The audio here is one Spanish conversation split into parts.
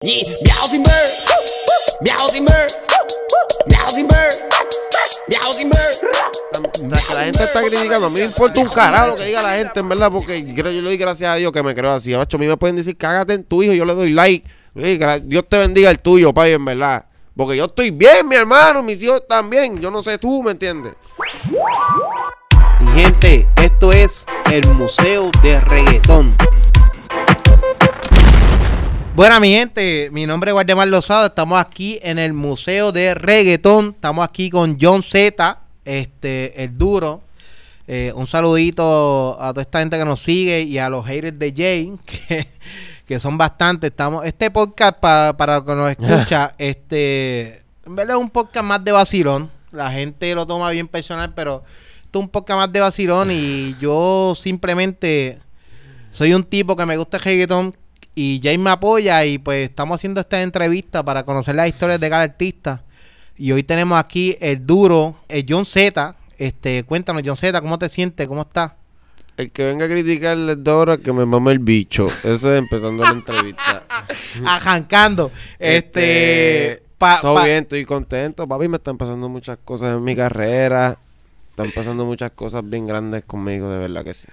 Yeah. La, que la gente está criticando. A mí me importa un carajo lo que diga la gente, en verdad, porque creo, yo le doy gracias a Dios que me creo así. Macho, a mí me pueden decir, cágate en tu hijo, yo le doy like. Dios te bendiga el tuyo, papi, en verdad. Porque yo estoy bien, mi hermano, mis hijos también. Yo no sé tú, ¿me entiendes? Mi gente, esto es el Museo de Reggaetón. Bueno, mi gente, mi nombre es Guardemar Lozada. Estamos aquí en el Museo de Reggaetón. Estamos aquí con John Z, este, el duro. Eh, un saludito a toda esta gente que nos sigue y a los haters de Jay, que, que son bastantes. Estamos, este podcast, pa- para los que nos escucha, este, en verdad es un podcast más de vacilón. La gente lo toma bien personal, pero esto es un podcast más de vacilón y yo simplemente soy un tipo que me gusta el reggaetón y Jay me apoya y pues estamos haciendo esta entrevista para conocer las historias de cada artista. Y hoy tenemos aquí el duro, el John Z. Este, cuéntanos, John Z, ¿cómo te sientes? ¿Cómo estás? El que venga a criticarle de ahora que me mame el bicho. Eso es empezando la entrevista. Arrancando. Este, Este, pa- Todo pa- bien, estoy contento. Papi, me están pasando muchas cosas en mi carrera. Están pasando muchas cosas bien grandes conmigo, de verdad que sí.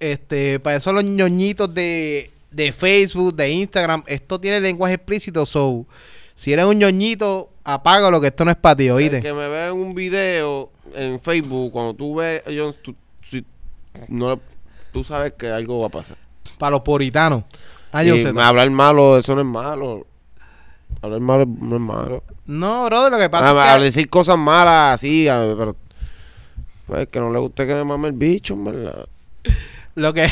este, para eso los ñoñitos de, de Facebook, de Instagram, esto tiene lenguaje explícito, so si eres un ñoñito, apágalo que esto no es para ti, El oíste. que me ve un video en Facebook, cuando tú ves, yo, tú, si- no, tú sabes que algo va a pasar. Para los puritanos. Ah, Y hablar malo, eso no es malo. Hablar malo no es malo. No, bro, lo que pasa Ah, es a que... decir cosas malas así, pero pues que no le guste que me mame el bicho, en verdad. Lo que,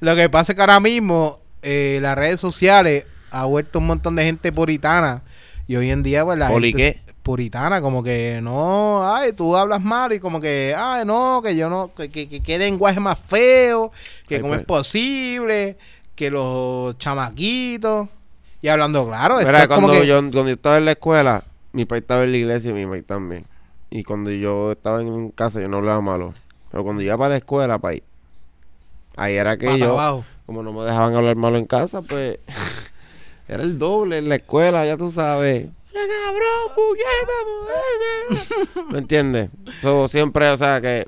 lo que pasa es que ahora mismo eh, las redes sociales ha vuelto un montón de gente puritana y hoy en día pues la ¿Poli gente qué? puritana como que no, ay, tú hablas mal y como que, ay, no, que yo no, que, que, que qué lenguaje más feo, que Ay, cómo pues. es posible, que los chamaquitos y hablando claro, Mira, como cuando, que- yo, cuando yo estaba en la escuela, mi papá estaba en la iglesia y mi mamá también. Y cuando yo estaba en casa, yo no hablaba malo. Pero cuando iba para la escuela, país, ahí era que pata yo, abajo. como no me dejaban hablar malo en casa, pues era el doble en la escuela, ya tú sabes. ¿Me entiendes? Todo siempre, o sea, que...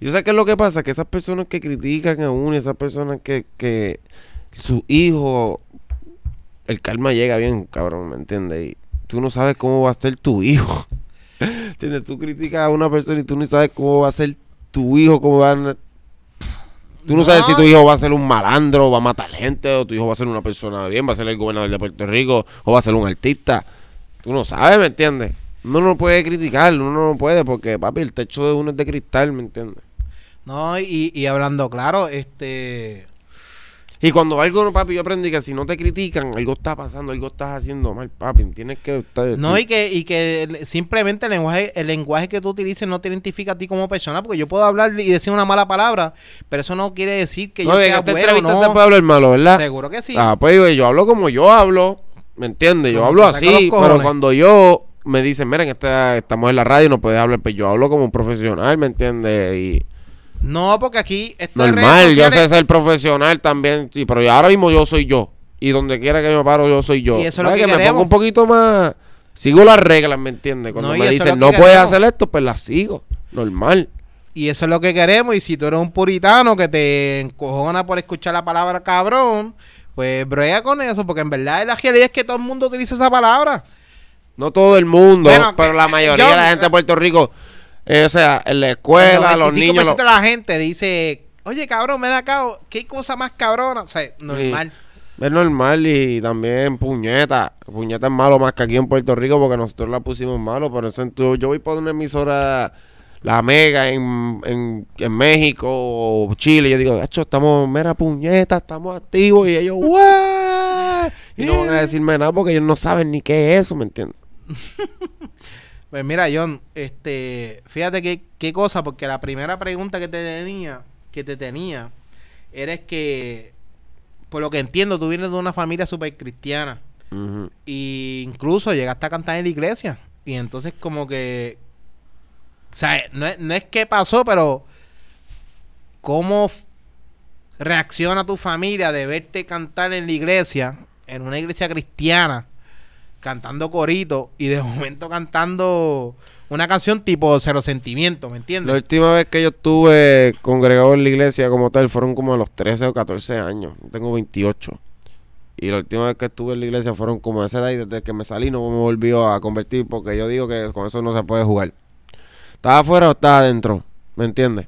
¿Y tú sabes qué es lo que pasa? Que esas personas que critican a uno, esas personas que, que su hijo, el karma llega bien, cabrón, ¿me entiendes? Y tú no sabes cómo va a ser tu hijo. ¿Entiendes? Tú criticas a una persona y tú no sabes cómo va a ser tu hijo, cómo van a... Tú no, sabes si tu hijo va a ser un malandro, va a matar gente, o tu hijo va a ser una persona bien, va a ser el gobernador de Puerto Rico, o va a ser un artista. Tú no sabes, ¿me entiendes? Uno no puede criticar, uno no puede, porque, papi, el techo de uno es de cristal, ¿me entiendes? No, y, y hablando claro, este Y cuando algo, papi, yo aprendí que si no te critican, algo está pasando, algo estás haciendo mal, papi. Tienes que estar. No, y que, y que simplemente el lenguaje, el lenguaje que tú utilices no te identifica a ti como persona, porque yo puedo hablar y decir una mala palabra, pero eso no quiere decir que no, yo sea bueno no. se puede hablar malo, ¿verdad? Seguro que sí. Ah, pues yo hablo como yo hablo, ¿me entiendes? Yo hablo así, pero cuando yo me dicen, miren, esta, estamos en la radio, no puedes hablar, pues yo hablo como un profesional, ¿me entiendes? Y No, porque aquí normal, yo sé ser profesional también, sí, pero yo ahora mismo yo soy yo. Y donde quiera que me paro, yo soy yo. Y eso es lo ¿Sabes que me pongo un poquito más... Sigo las reglas, ¿me entiendes? Cuando No, me dicen, no que puedes hacer esto, pues las sigo. Normal. Y eso es lo que queremos. Y si tú eres un puritano que te encojona por escuchar la palabra cabrón, pues brega con eso, porque en verdad la realidad es que todo el mundo utiliza esa palabra. No todo el mundo, Bueno, pero la mayoría yo- de la gente de Puerto Rico, eh, o sea, en la escuela, El los 95% niños... lo- de la gente dice, oye cabrón, me da acá, qué cosa más cabrona. O sea, normal. Es normal y también puñeta. Puñeta es malo más que aquí en Puerto Rico porque nosotros la pusimos malo. Por eso entonces, yo voy por una emisora, la Mega en, en, en México o Chile. Yo digo, hecho, estamos, mera puñeta, estamos activos. Y ellos, ¡guau! Y no van a decirme nada porque ellos no saben ni qué es eso, ¿me entiendes? Pues mira, John, este, fíjate qué, qué cosa, porque la primera pregunta que te tenía, que te tenía, era que, por lo que entiendo, tú vienes de una familia súper cristiana. Y incluso llegaste a cantar en la iglesia. Y entonces como que... O sea, no es, no es que pasó, pero... ¿Cómo... reacciona tu familia de verte cantar en la iglesia, en una iglesia cristiana, cantando corito y de momento cantando una canción tipo Cero Sentimiento, ¿me La entiendes? última vez que yo estuve congregado en la iglesia como tal fueron como a los 13 o 14 años. Tengo 28. Y la última vez que estuve en la iglesia fueron como a esa edad y desde que me salí no me volvió a convertir porque yo digo que con eso no se puede jugar. ¿Estaba afuera o estaba adentro? ¿Me entiendes?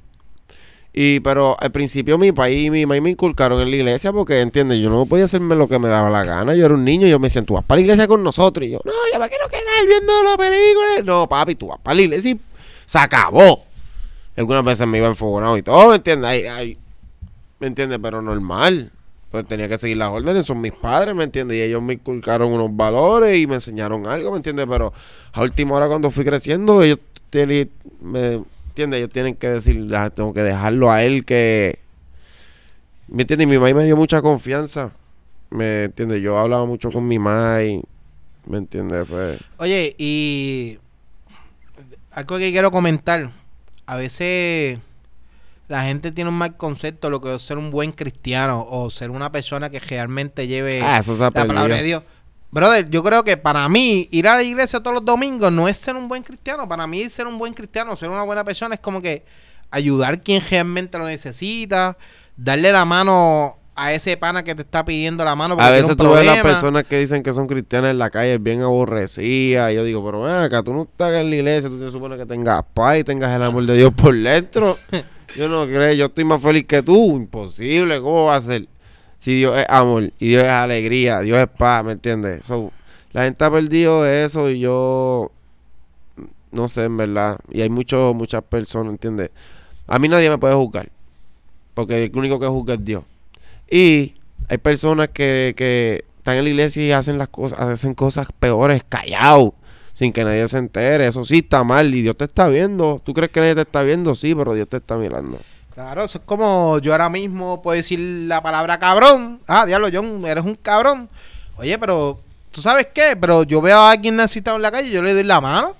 Y pero al principio mi país y mi mamá me inculcaron en la iglesia porque, ¿entiendes? Yo no podía hacerme lo que me daba la gana. Yo era un niño y yo me decían, tú vas para la iglesia con nosotros. Y yo, no, yo me quiero quedar viendo la película. No, papi, tú vas para la iglesia y se acabó. Algunas veces me iba enfogonado y todo, ¿me entiendes? Ay, ay, ¿Me entiendes? Pero normal. Pues tenía que seguir las órdenes, son mis padres, ¿me entiendes? Y ellos me inculcaron unos valores y me enseñaron algo, ¿me entiendes? Pero a última hora cuando fui creciendo, ellos me, ¿entiendes? Ellos tienen que decir, "Ah, tengo que dejarlo a él que... ¿Me entiendes? Y mi mamá me dio mucha confianza, ¿me entiendes? Yo hablaba mucho con mi mamá y... ¿Me entiendes? Pues, Oye, y algo que quiero comentar. A veces la gente tiene un mal concepto de lo que es ser un buen cristiano o ser una persona que realmente lleve ah, la palabra de. Dios. Brother, yo creo que para mí ir a la iglesia todos los domingos no es ser un buen cristiano. Para mí ser un buen cristiano, ser una buena persona es como que ayudar quien realmente lo necesita, darle la mano a ese pana que te está pidiendo la mano. porque A veces tú ves las personas que dicen que son cristianas en la calle bien aborrecidas. Y yo digo, pero ven acá, tú no estás en la iglesia, tú te supones que tengas paz y tengas el amor de Dios por dentro. Yo no creo, yo estoy más feliz que tú. Imposible, ¿cómo va a ser? Si Dios es amor y Dios es alegría, Dios es paz, ¿me entiendes? So, la gente ha perdido eso y yo no sé, en verdad. Y hay muchos, muchas personas, ¿entiendes? A mí nadie me puede juzgar. Porque el único que juzga es Dios. Y hay personas que, que están en la iglesia y hacen las cosas, hacen cosas peores, callados, sin que nadie se entere. Eso sí está mal y Dios te está viendo. ¿Tú crees que nadie te está viendo? Sí, pero Dios te está mirando. Claro, eso es como yo ahora mismo puedo decir la palabra cabrón. Ah, diablo, John, eres un cabrón. Oye, pero, ¿tú sabes qué? Pero yo veo a alguien necesitado en la calle yo le doy la mano.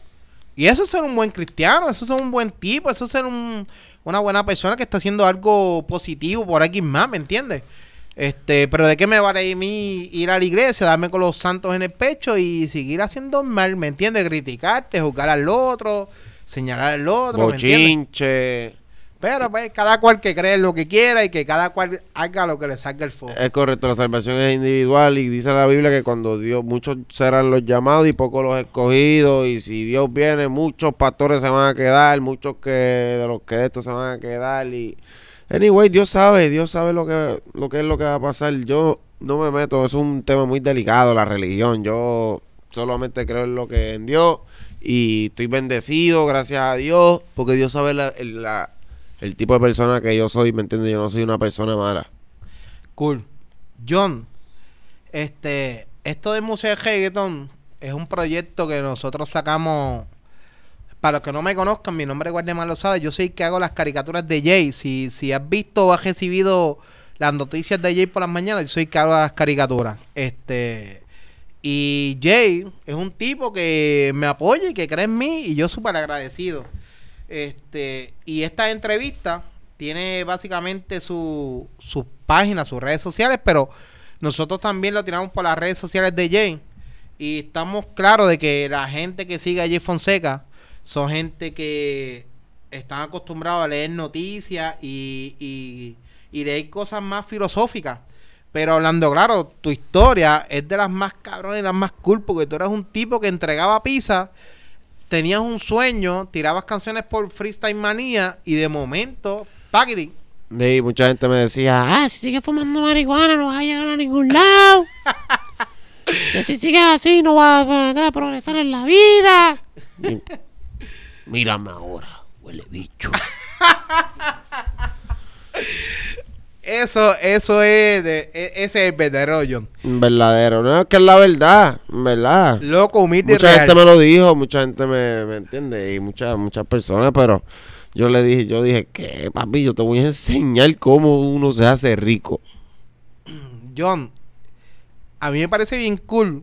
Y eso es ser un buen cristiano, eso es ser un buen tipo, eso es ser un- una buena persona que está haciendo algo positivo por alguien más, ¿me entiendes? Este, pero de qué me vale a mí ir a la iglesia, darme con los santos en el pecho y seguir haciendo mal, ¿me entiendes? Criticarte, juzgar al otro, señalar al otro, ¿me entiendes? Pero pues cada cual que cree lo que quiera y que cada cual haga lo que le salga el foco. Es correcto, la salvación es individual y dice la Biblia que cuando Dios, muchos serán los llamados y pocos los escogidos y si Dios viene, muchos pastores se van a quedar, muchos que de los que de estos se van a quedar y anyway, Dios sabe, Dios sabe lo que lo que es lo que va a pasar. Yo no me meto, es un tema muy delicado la religión. Yo solamente creo en lo que en Dios y estoy bendecido, gracias a Dios, porque Dios sabe la- el tipo de persona que yo soy, ¿me entiendes? Yo no soy una persona mala. Cool. John, este, esto de Museo de Reggaeton es un proyecto que nosotros sacamos. Para los que no me conozcan, mi nombre es Guardemar Lozada. Yo soy el que hago las caricaturas de Jay. Si, si has visto o has recibido las noticias de Jay por las mañanas, yo soy el que hago las caricaturas. Este. Y Jay es un tipo que me apoya y que cree en mí y yo súper agradecido. Este, y esta entrevista tiene básicamente su, sus páginas, sus redes sociales, pero nosotros también lo tiramos por las redes sociales de Jay. Y estamos claros de que la gente que sigue a Jay Fonseca son gente que están acostumbrados a leer noticias y, y, y leer cosas más filosóficas. Pero hablando claro, tu historia es de las más cabronas y las más cool porque tú eras un tipo que entregaba pizza, tenías un sueño, tirabas canciones por Freestyle Manía y de momento, paquete. Sí, mucha gente me decía, ah, si sigues fumando marihuana no vas a llegar a ningún lado. que si sigues así no vas a, a progresar en la vida. Y- mírame ahora, huele bicho. Eso, eso es, de, e- ese es el verdadero John. Verdadero, no, es que es la verdad, verdad. Loco, humilde Mucha real. gente me lo dijo, mucha gente me, me entiende y muchas muchas personas, pero yo le dije, yo dije, que papi, yo te voy a enseñar cómo uno se hace rico. John, a mí me parece bien cool.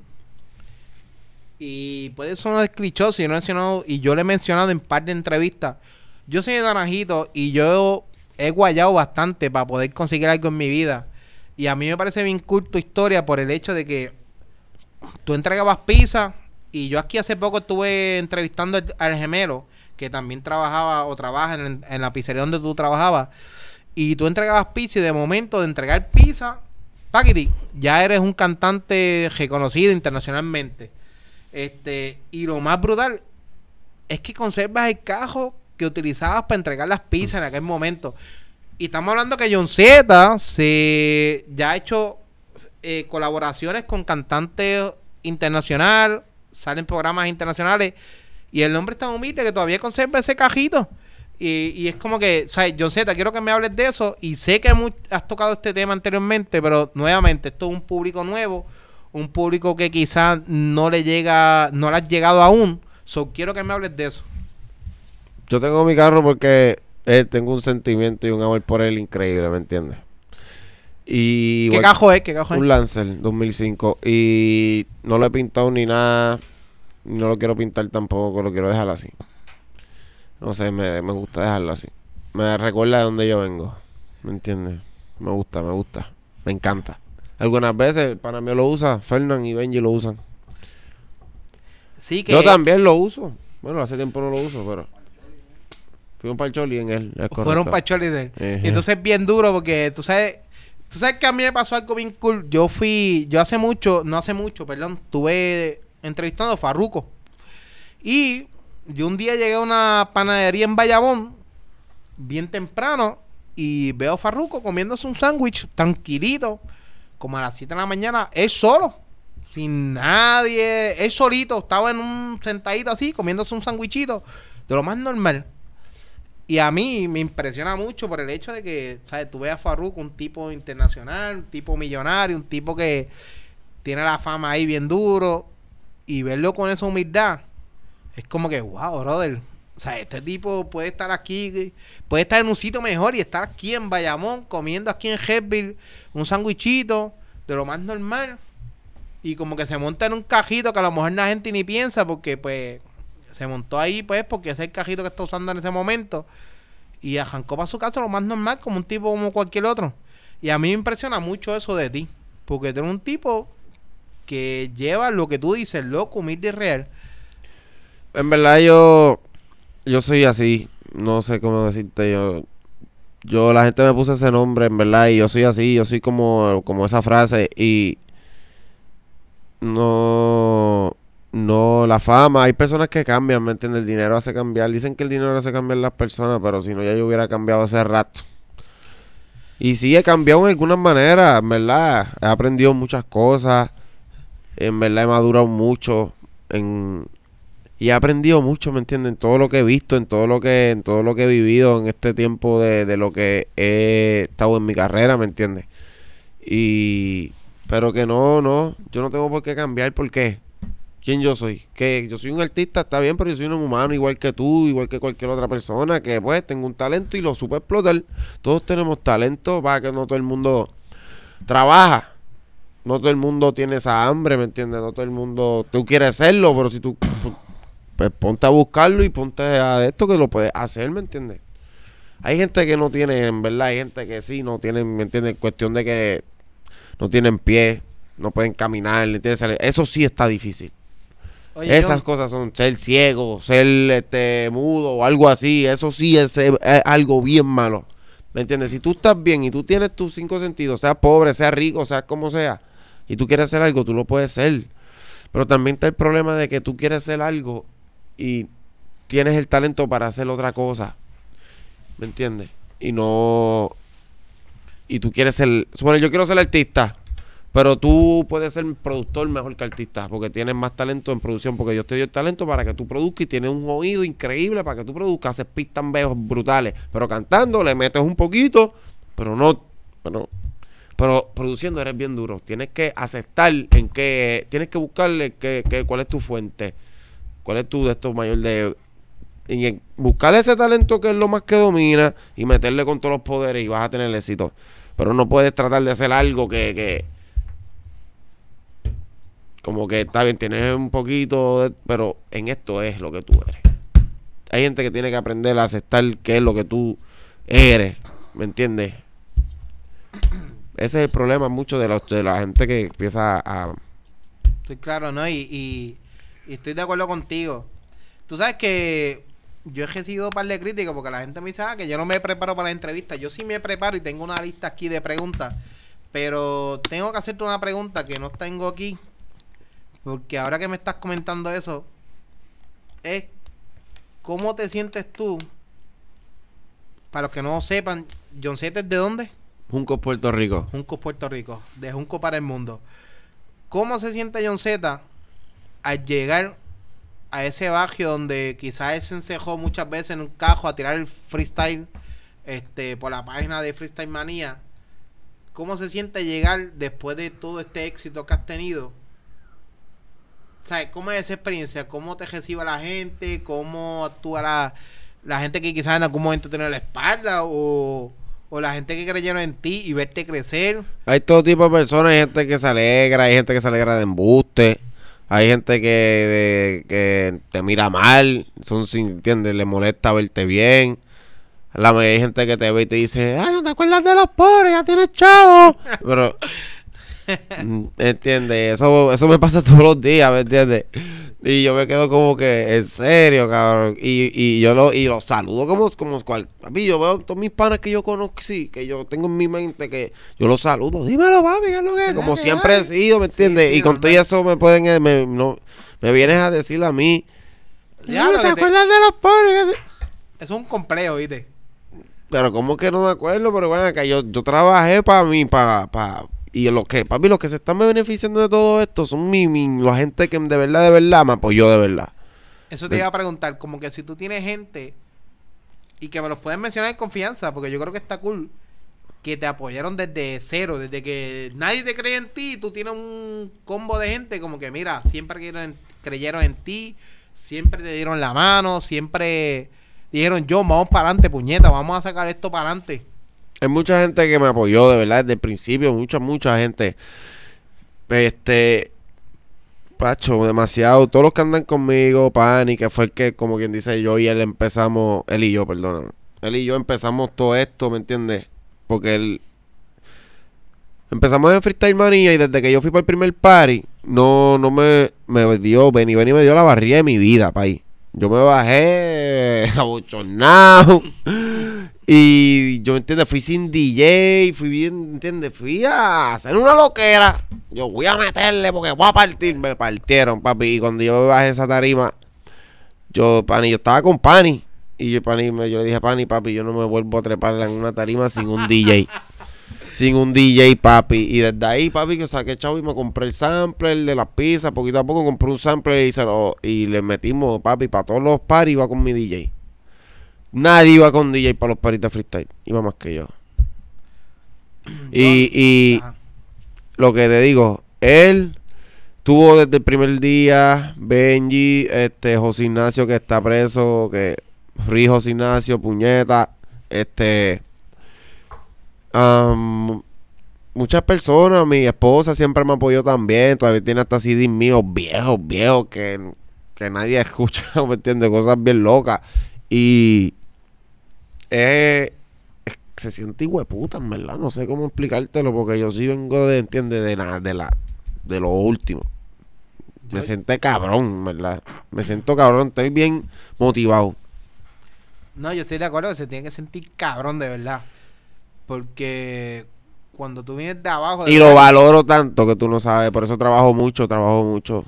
Y puede sonar clichoso y, no he mencionado, y yo le he mencionado en par de entrevistas. Yo soy de Naranjito y yo he guayado bastante para poder conseguir algo en mi vida. Y a mí me parece bien cool tu historia por el hecho de que tú entregabas pizza y yo aquí hace poco estuve entrevistando al, gemelo que también trabajaba o trabaja en, en la pizzería donde tú trabajabas y tú entregabas pizza y de momento de entregar pizza, paquiti, ya eres un cantante reconocido internacionalmente. Este, y lo más brutal es que conservas el cajo que utilizabas para entregar las pizzas en aquel momento. Y estamos hablando que John Z se ya ha hecho eh, colaboraciones con cantantes internacionales, salen programas internacionales, y el hombre es tan humilde que todavía conserva ese cajito. Y, y es como que, ¿sabes? John Z, quiero que me hables de eso. Y sé que has tocado este tema anteriormente, pero nuevamente, esto es un público nuevo, un público que quizás no le llega, no le has llegado aún. So, quiero que me hables de eso. Yo tengo mi carro porque eh, tengo un sentimiento y un amor por él increíble, ¿me entiendes? Y ¿Qué cajo es? ¿Qué cajo es? Un Lancer 2005 y no lo he pintado ni nada, no lo quiero pintar tampoco, lo quiero dejar así. No sé, me, me gusta dejarlo así. Me recuerda de donde yo vengo, ¿me entiendes? Me gusta, me gusta, me encanta. Algunas veces para mí lo usa, Fernán y Benji lo usan. Sí, que Yo también lo uso. Bueno, hace tiempo no lo uso, pero fuimos para el Choli en él. fueron para Cholidel. Ejé. Y entonces es bien duro porque tú sabes, tú sabes que a mí me pasó algo bien cool. Yo fui, yo hace mucho, no hace mucho, perdón, estuve entrevistando a Farruko. Y yo un día llegué a una panadería en Bayamón, bien temprano, y veo a Farruko comiéndose un sándwich tranquilito, como a las 7 de la mañana, él solo, sin nadie, él solito, estaba en un sentadito así, comiéndose un sándwichito, de lo más normal. Y a mí me impresiona mucho por el hecho de que, ¿sabes? Tú ves a Farruko, un tipo internacional, un tipo millonario, un tipo que tiene la fama ahí bien duro, y verlo con esa humildad, es como que, wow, brother. O sea, este tipo puede estar aquí, puede estar en un sitio mejor y estar aquí en Bayamón, comiendo aquí en Headville un sándwichito de lo más normal. Y como que se monta en un cajito que a lo mejor la gente ni piensa porque pues se montó ahí pues porque ese es el cajito que está usando en ese momento. Y arrancó para su casa lo más normal como un tipo como cualquier otro. Y a mí me impresiona mucho eso de ti. Porque tú eres un tipo que lleva lo que tú dices, loco, humilde y real. En verdad yo yo soy así, no sé cómo decirte yo. Yo la gente me puso ese nombre, en verdad, y yo soy así, yo soy como como esa frase y no no la fama, hay personas que cambian, ¿me entiendes? El dinero hace cambiar, dicen que el dinero hace cambiar las personas, pero si no ya yo hubiera cambiado hace rato. Y sí he cambiado en algunas maneras, en verdad, he aprendido muchas cosas, en verdad he madurado mucho en y he aprendido mucho, ¿me entiendes? En todo lo que he visto, en todo lo que, en todo lo que he vivido en este tiempo de, de lo que he estado en mi carrera, ¿me entiendes? Y pero que no, no, yo no tengo por qué cambiar, ¿por qué? ¿Quién yo soy? Que yo soy un artista, está bien, pero yo soy un humano igual que tú, igual que cualquier otra persona, que pues tengo un talento y lo supe explotar. Todos tenemos talento, para que no todo el mundo trabaja. No todo el mundo tiene esa hambre, ¿me entiendes? No todo el mundo... Tú quieres serlo, pero si tú... Pues ponte a buscarlo y ponte a esto que lo puedes hacer, ¿me entiendes? Hay gente que no tiene, en verdad, hay gente que sí, no tienen, ¿me entiendes? Cuestión de que no tienen pie, no pueden caminar, ¿me entiendes? Eso sí está difícil. Oye, Esas cosas son ser ciego, ser este mudo o algo así. Eso sí es, es algo bien malo. ¿Me entiendes? Si tú estás bien y tú tienes tus cinco sentidos, sea pobre, sea rico, sea como sea, y tú quieres hacer algo, tú lo puedes ser. Pero también está el problema de que tú quieres hacer algo y tienes el talento para hacer otra cosa. ¿Me entiendes? Y no. Y tú quieres ser. Bueno, yo quiero ser artista. Pero tú puedes ser productor mejor que artista, porque tienes más talento en producción, porque Dios te dio el talento para que tú produzcas y tienes un oído increíble para que tú produzcas, haces pistas viejos brutales, pero cantando le metes un poquito, pero no, pero, pero produciendo eres bien duro. Tienes que aceptar en qué, tienes que buscarle qué, qué- cuál es tu fuente, cuál es tu de esto mayor de y buscar ese talento que es lo más que domina y meterle con todos los poderes y vas a tener éxito. Pero no puedes tratar de hacer algo que, que como que está bien, tienes un poquito, de- pero en esto es lo que tú eres. Hay gente que tiene que aprender a aceptar qué es lo que tú eres ¿me entiendes? Ese es el problema mucho de, los, de la gente que empieza a... Estoy claro, ¿no? Y, y, estoy de acuerdo contigo. Tú sabes que yo he recibido un par de críticas porque la gente me dice ah, que yo no me preparo para la entrevista. Yo sí me preparo y tengo una lista aquí de preguntas. Pero tengo que hacerte una pregunta que no tengo aquí. Porque ahora que me estás comentando eso, es cómo te sientes tú. Para los que no sepan, John Z es de dónde? Junco, Puerto Rico. Junco, Puerto Rico. De Junco para el mundo. ¿Cómo se siente John Z al llegar a ese barrio donde quizás él se encejó muchas veces en un cajo a tirar el freestyle este, por la página de Freestyle Manía? ¿Cómo se siente llegar después de todo este éxito que has tenido? ¿Sabes? ¿Cómo es esa experiencia? ¿Cómo te recibe la gente? ¿Cómo actúa la, la gente que quizás en algún momento tiene la espalda? ¿O, o la gente que creyeron en ti y verte crecer? Hay todo tipo de personas, hay gente que se alegra, hay gente que se alegra de embuste, hay gente que, de- que te mira mal, son sin, ¿entiendes? Le molesta verte bien. La, hay gente que te ve y te dice, ay, no te acuerdas de los pobres, ya tienes chavo. Pero, mm, ¿entiendes? Eso, eso me pasa todos los días, ¿me entiendes? Y yo me quedo como que, en serio, cabrón. Y, y yo lo, y los saludo como, como cual. Papi, yo veo todos mis panas que yo conozco, sí, que yo tengo en mi mente que yo los saludo. Dímelo, papi, ¿qué es lo que es? Como que siempre he sido, ¿me Sí, entiendes? sí, y con todo eso me pueden, eh, me, no, me vienes a decir a mí. Ya, "Ah, lo ¿Te te- acuerdas de los pobres? Eso es un complejo, ¿viste? Pero como que no me acuerdo, pero bueno, que yo, yo trabajé para mí, para, para, y lo que, papi, los que se están beneficiando de todo esto son mi, mi, la gente que de verdad, de verdad me apoyó de verdad. Eso te iba a preguntar, como que si tú tienes gente y que me los puedes mencionar en confianza, porque yo creo que está cool que te apoyaron desde cero, desde que nadie te cree en ti, tú tienes un combo de gente como que mira, siempre creyeron en, creyeron en ti, siempre te dieron la mano, siempre dijeron yo, vamos para adelante, puñeta, vamos a sacar esto para adelante. Hay mucha gente que me apoyó de verdad desde el principio, mucha, mucha gente. Este, Pacho, demasiado. Todos los que andan conmigo, Pani, que fue el que, como quien dice, yo y él empezamos, él y yo, perdón. Él y yo empezamos todo esto, ¿me entiendes? Porque él. Empezamos en Freestyle Manía y desde que yo fui para el primer party, no, no me, me dio, Benny, Benny me dio la barriga de mi vida, país. Yo me bajé abochornado. Y yo, ¿me entiendes? Fui sin DJ, fui bien, ¿entiendes? Fui a hacer una loquera. Yo voy a meterle porque voy a partir. Me partieron, papi. Y cuando yo me bajé esa tarima, yo, Pani, yo estaba con Pani. Y yo, Pani, me- yo le dije, Pani, papi, yo no me vuelvo a trepar en una tarima sin un DJ. sin un DJ, papi. Y desde ahí, papi, que saqué chavo y me compré el sampler de las pizzas. Poquito a poco compré un sampler y, y le metimos, papi, para todos los paris iba con mi DJ. Nadie iba con DJ para los paris de freestyle. Iba más que yo. Y, y Ajá. lo que te digo, él tuvo desde el primer día, Benji, este, José Ignacio que está preso, que Free José Ignacio, puñeta, este, muchas personas, mi esposa siempre me apoyó también, todavía tiene hasta CDs míos viejos, viejos, que, que nadie escucha, ¿me entiendes? Cosas bien locas. Y es- se siente hueputa, en verdad. No sé cómo explicártelo porque yo sí vengo de, ¿entiendes? De la, de la, de lo último. Me siento cabrón, ¿verdad? Me siento cabrón, estoy bien motivado. No, yo estoy de acuerdo que se tiene que sentir cabrón de verdad. Porque cuando tú vienes de abajo... de Y lo verdad- valoro tanto que tú no sabes, por eso trabajo mucho, trabajo mucho.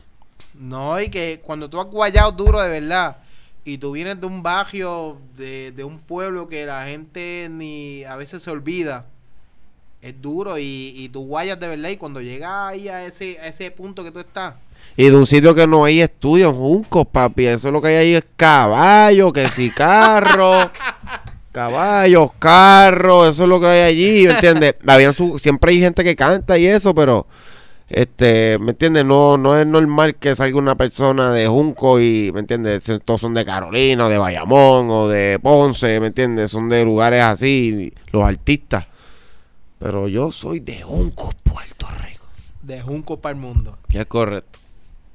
No, y que cuando tú has guayado duro de verdad y tú vienes de un barrio, de, de un pueblo que la gente ni a veces se olvida, es duro y, y tú guayas de verdad y cuando llegas ahí a ese, a ese punto que tú estás, Y de un sitio que no hay estudios, juncos, papi. Eso lo que hay ahí es caballo, que si carro. Caballos, carros, eso es lo que hay allí, ¿me entiendes? Habían su, siempre hay gente que canta y eso, pero este, ¿me entiendes? No, no es normal que salga una persona de Junco y, ¿me entiendes? Todos son de Carolina, o de Bayamón, o de Ponce, ¿me entiendes? Son de lugares así, los artistas. Pero yo soy de Junco, Puerto Rico. de Junco para el mundo. Ya es correcto.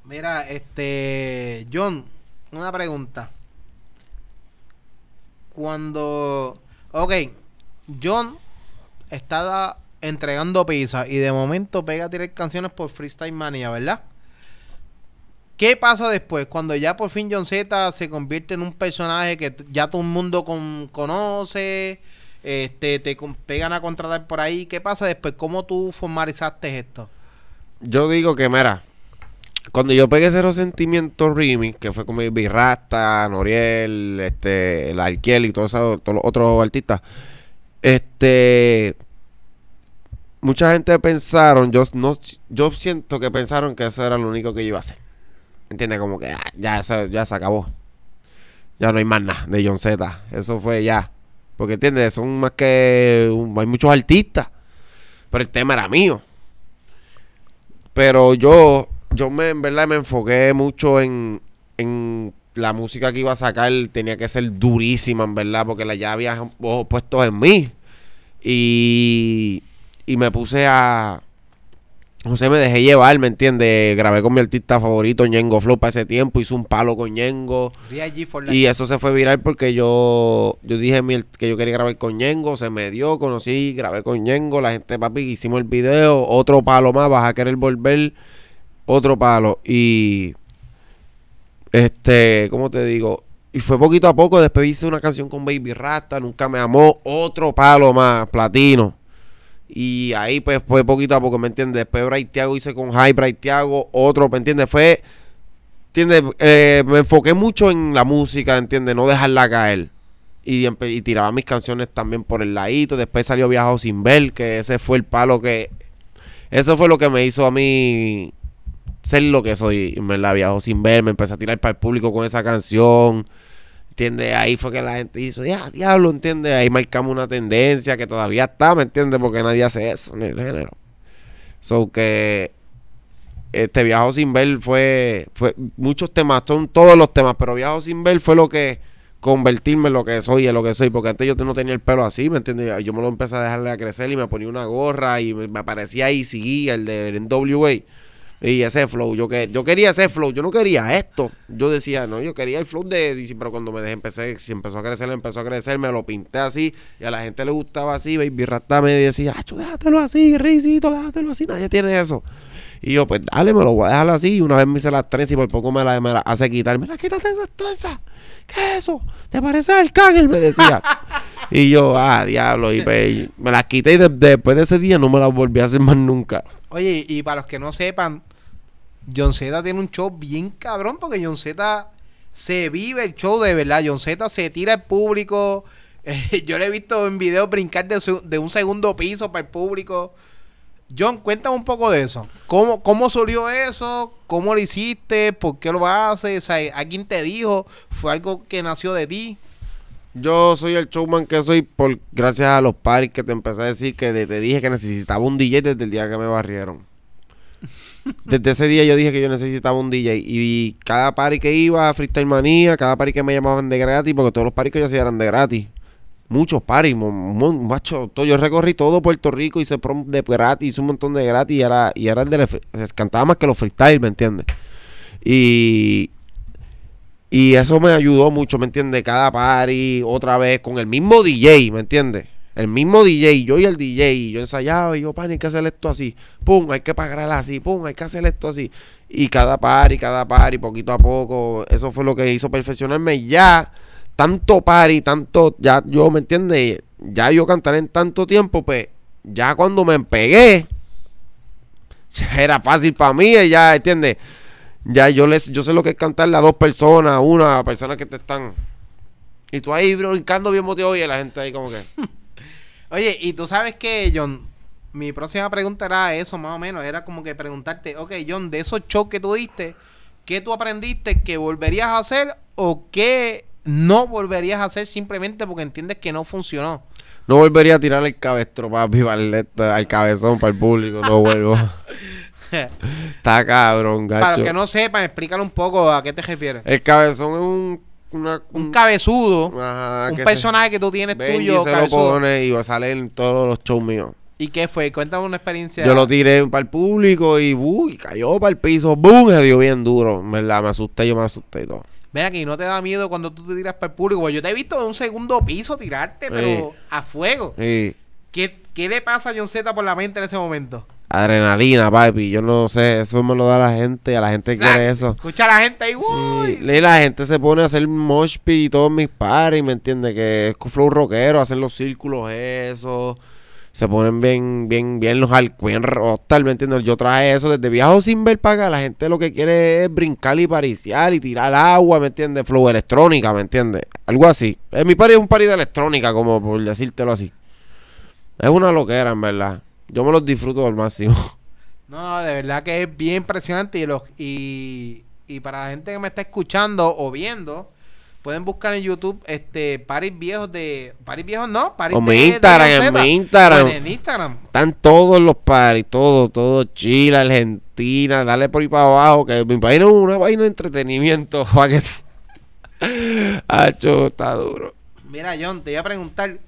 Mira, este, John, una pregunta. Cuando, ok, John está entregando pizza y de momento pega a canciones por Freestyle Mania, ¿verdad? ¿Qué pasa después? Cuando ya por fin John Z se convierte en un personaje que ya todo el mundo con- conoce, este, te pegan a contratar por ahí. ¿Qué pasa después? ¿Cómo tú formalizaste esto? Yo digo que, mira, cuando yo pegué Cero Sentimiento Remix, que fue con Baby Rasta, Noriel, este, el Alquiel y todos esos, todos los otros artistas, este, mucha gente pensaron, yo no, yo siento que pensaron que eso era lo único que yo iba a hacer. ¿Entiendes? Como que ah, ya, eso, ya se acabó. Ya no hay más nada de John Z. Eso fue ya. Porque, ¿entiendes? Son más que... hay muchos artistas. Pero el tema era mío. Pero yo, yo me, en verdad me enfoqué mucho en, en la música que iba a sacar. Tenía que ser durísima, en verdad, porque la, ya había ojos puestos en mí. Y, y me puse a... José me dejé llevar, ¿me entiendes? Grabé con mi artista favorito, Ñengo Flow, para ese tiempo. Hice un palo con Ñengo. Y eso se fue viral porque yo, yo dije que yo quería grabar con Ñengo, se me dio, conocí, grabé con Ñengo, la gente, papi, hicimos el video, otro palo más, vas a querer volver, otro palo. Y, este, ¿cómo te digo? Y fue poquito a poco, después hice una canción con Baby Rasta, Nunca Me Amó, otro palo más, platino. Y ahí pues fue poquito a poco, ¿me entiendes? Después Bright Thiago hice con High Bright Thiago, otro, ¿me entiendes? Fue ¿Entiendes? Eh, me enfoqué mucho en la música, ¿entiendes? No dejarla caer. Y, y tiraba mis canciones también por el ladito. Después salió Viajo sin ver, que ese fue el palo que... Eso fue lo que me hizo a mí ser lo que soy. Me la Viajo sin ver, me empecé a tirar para el público con esa canción. ¿Entiendes? Ahí fue que la gente hizo, ya, diablo, ¿entiendes? Ahí marcamos una tendencia que todavía está, ¿me entiendes? Porque nadie hace eso en el género. So que este Viajo sin ver fue, fue muchos temas, son todos los temas, pero Viajo sin ver fue lo que convertirme en lo que soy, en lo que soy, porque antes yo no tenía el pelo así, ¿me entiendes? Yo- me lo empecé a dejarle a crecer y me ponía una gorra y me, me aparecía ahí, seguía el de NWA. Y ese flow, yo, que, yo quería ese flow, yo no quería esto. Yo decía, no, yo quería el flow de DC, pero cuando me dejé, empecé, si empezó a crecer, empezó a crecer, me lo pinté así, y a la gente le gustaba así, Baby Rasta me decía, acho, déjatelo así, Rizito, déjatelo así, nadie tiene eso. Y yo, pues dale, me lo voy a dejar así. Y una vez me hice las trenzas y por poco me la, me la hace quitar. Mira, quítate esas trenzas. ¿Qué es eso? ¿Te parece al cángel? Me decía. y yo, ah, diablo. Y pues, me las quité y de- después de ese día no me las volví a hacer más nunca. Oye, y para los que no sepan, John Z tiene un show bien cabrón porque John Z se vive el show de verdad. John Z se tira al público. Eh, yo le he visto en videos brincar de, su- de un segundo piso para el público. John, cuéntame un poco de eso. ¿Cómo, ¿Cómo surgió eso? ¿Cómo lo hiciste? ¿Por qué lo haces? O sea, ¿A quién te dijo? ¿Fue algo que nació de ti? Yo soy el showman que soy por gracias a los paris que te empecé a decir que de- te dije que necesitaba un DJ desde el día que me barrieron. Desde ese día yo dije que yo necesitaba un DJ y cada party que iba a Freestyle Manía, cada party que me llamaban de gratis, porque todos los paris que yo hacía eran de gratis. Muchos mo- macho, todo, yo recorrí todo Puerto Rico, hice prom de gratis, hice un montón de gratis y era, y era el de la cantaba más que los freestyle, ¿me entiendes? Y y eso me ayudó mucho, ¿me entiendes? Cada party, otra vez, con el mismo DJ, ¿me entiendes? El mismo DJ, yo y el DJ, y yo ensayaba y yo, pan, hay que hacer esto así, pum, hay que pagar así, pum, hay que hacer esto así. Y cada party, cada party, poquito a poco, eso fue lo que hizo perfeccionarme. Y Ya, tanto party, tanto, ya yo, ¿me entiendes? Ya yo cantar en tanto tiempo, pues, ya cuando me pegué, ya era fácil para mí, ya, ¿entiendes? Ya yo les, yo sé lo que es cantarle a dos personas, una persona que te están. Y tú ahí brincando bien motivado y la gente ahí como que. Oye, y tú sabes que, John, mi próxima pregunta era eso, más o menos. Era como que preguntarte, ok, John, de esos shows que tú diste, ¿qué tú aprendiste que volverías a hacer o qué no volverías a hacer simplemente porque entiendes que no funcionó? No volvería a tirar el cabestro, papi, para el- al cabezón, para el público, no vuelvo. Está cabrón, Para gacho. los que no sepan, explícale un poco a qué te refieres. El cabezón es un. Una, Un cabezudo, Ajá, un que se- personaje que tú tienes tuyo, se lo pone y va a salir en todos los shows míos. ¿Y qué fue? Cuéntame una experiencia. Yo lo tiré para el público y uy, cayó para el piso, ¡boom! Se dio bien duro. Verdad, me asusté, yo me asusté y todo. Ven aquí, ¿no te da miedo cuando tú te tiras para el público? Porque yo te he visto en un segundo piso tirarte, pero Sí. a fuego. Sí. ¿Qué, ¿Qué le pasa a John Z por la mente en ese momento? Adrenalina, papi. Yo no sé, eso me lo da la gente. A la gente Exacto. quiere eso. Escucha a la gente ahí, uy. Sí, y la gente se pone a hacer mosh pit y todos mis paris, ¿me entiendes? Que es flow rockero, hacen los círculos, eso. Se ponen bien, bien, bien los bien rockstar, ¿me entiendes? Yo traje eso desde viajo sin ver para acá. La gente lo que quiere es brincar y pariciar y tirar agua, ¿me entiendes? Flow electrónica, ¿me entiendes? Algo así. Eh, mi party es un party de electrónica, como por decírtelo así. Es una loquera, en verdad. Yo me los disfruto al máximo. No, no, de verdad que es bien impresionante y, los, y, y para la gente que me está escuchando o viendo, pueden buscar en YouTube este paris viejos de... Paris viejos no, paris O de, mi Instagram, en mi Instagram. En Instagram. Están todos los paris, todo, todo Chile, Argentina, dale por ahí para abajo, que mi país es una vaina de entretenimiento, Hacho, está duro. Mira, John, te iba a preguntar,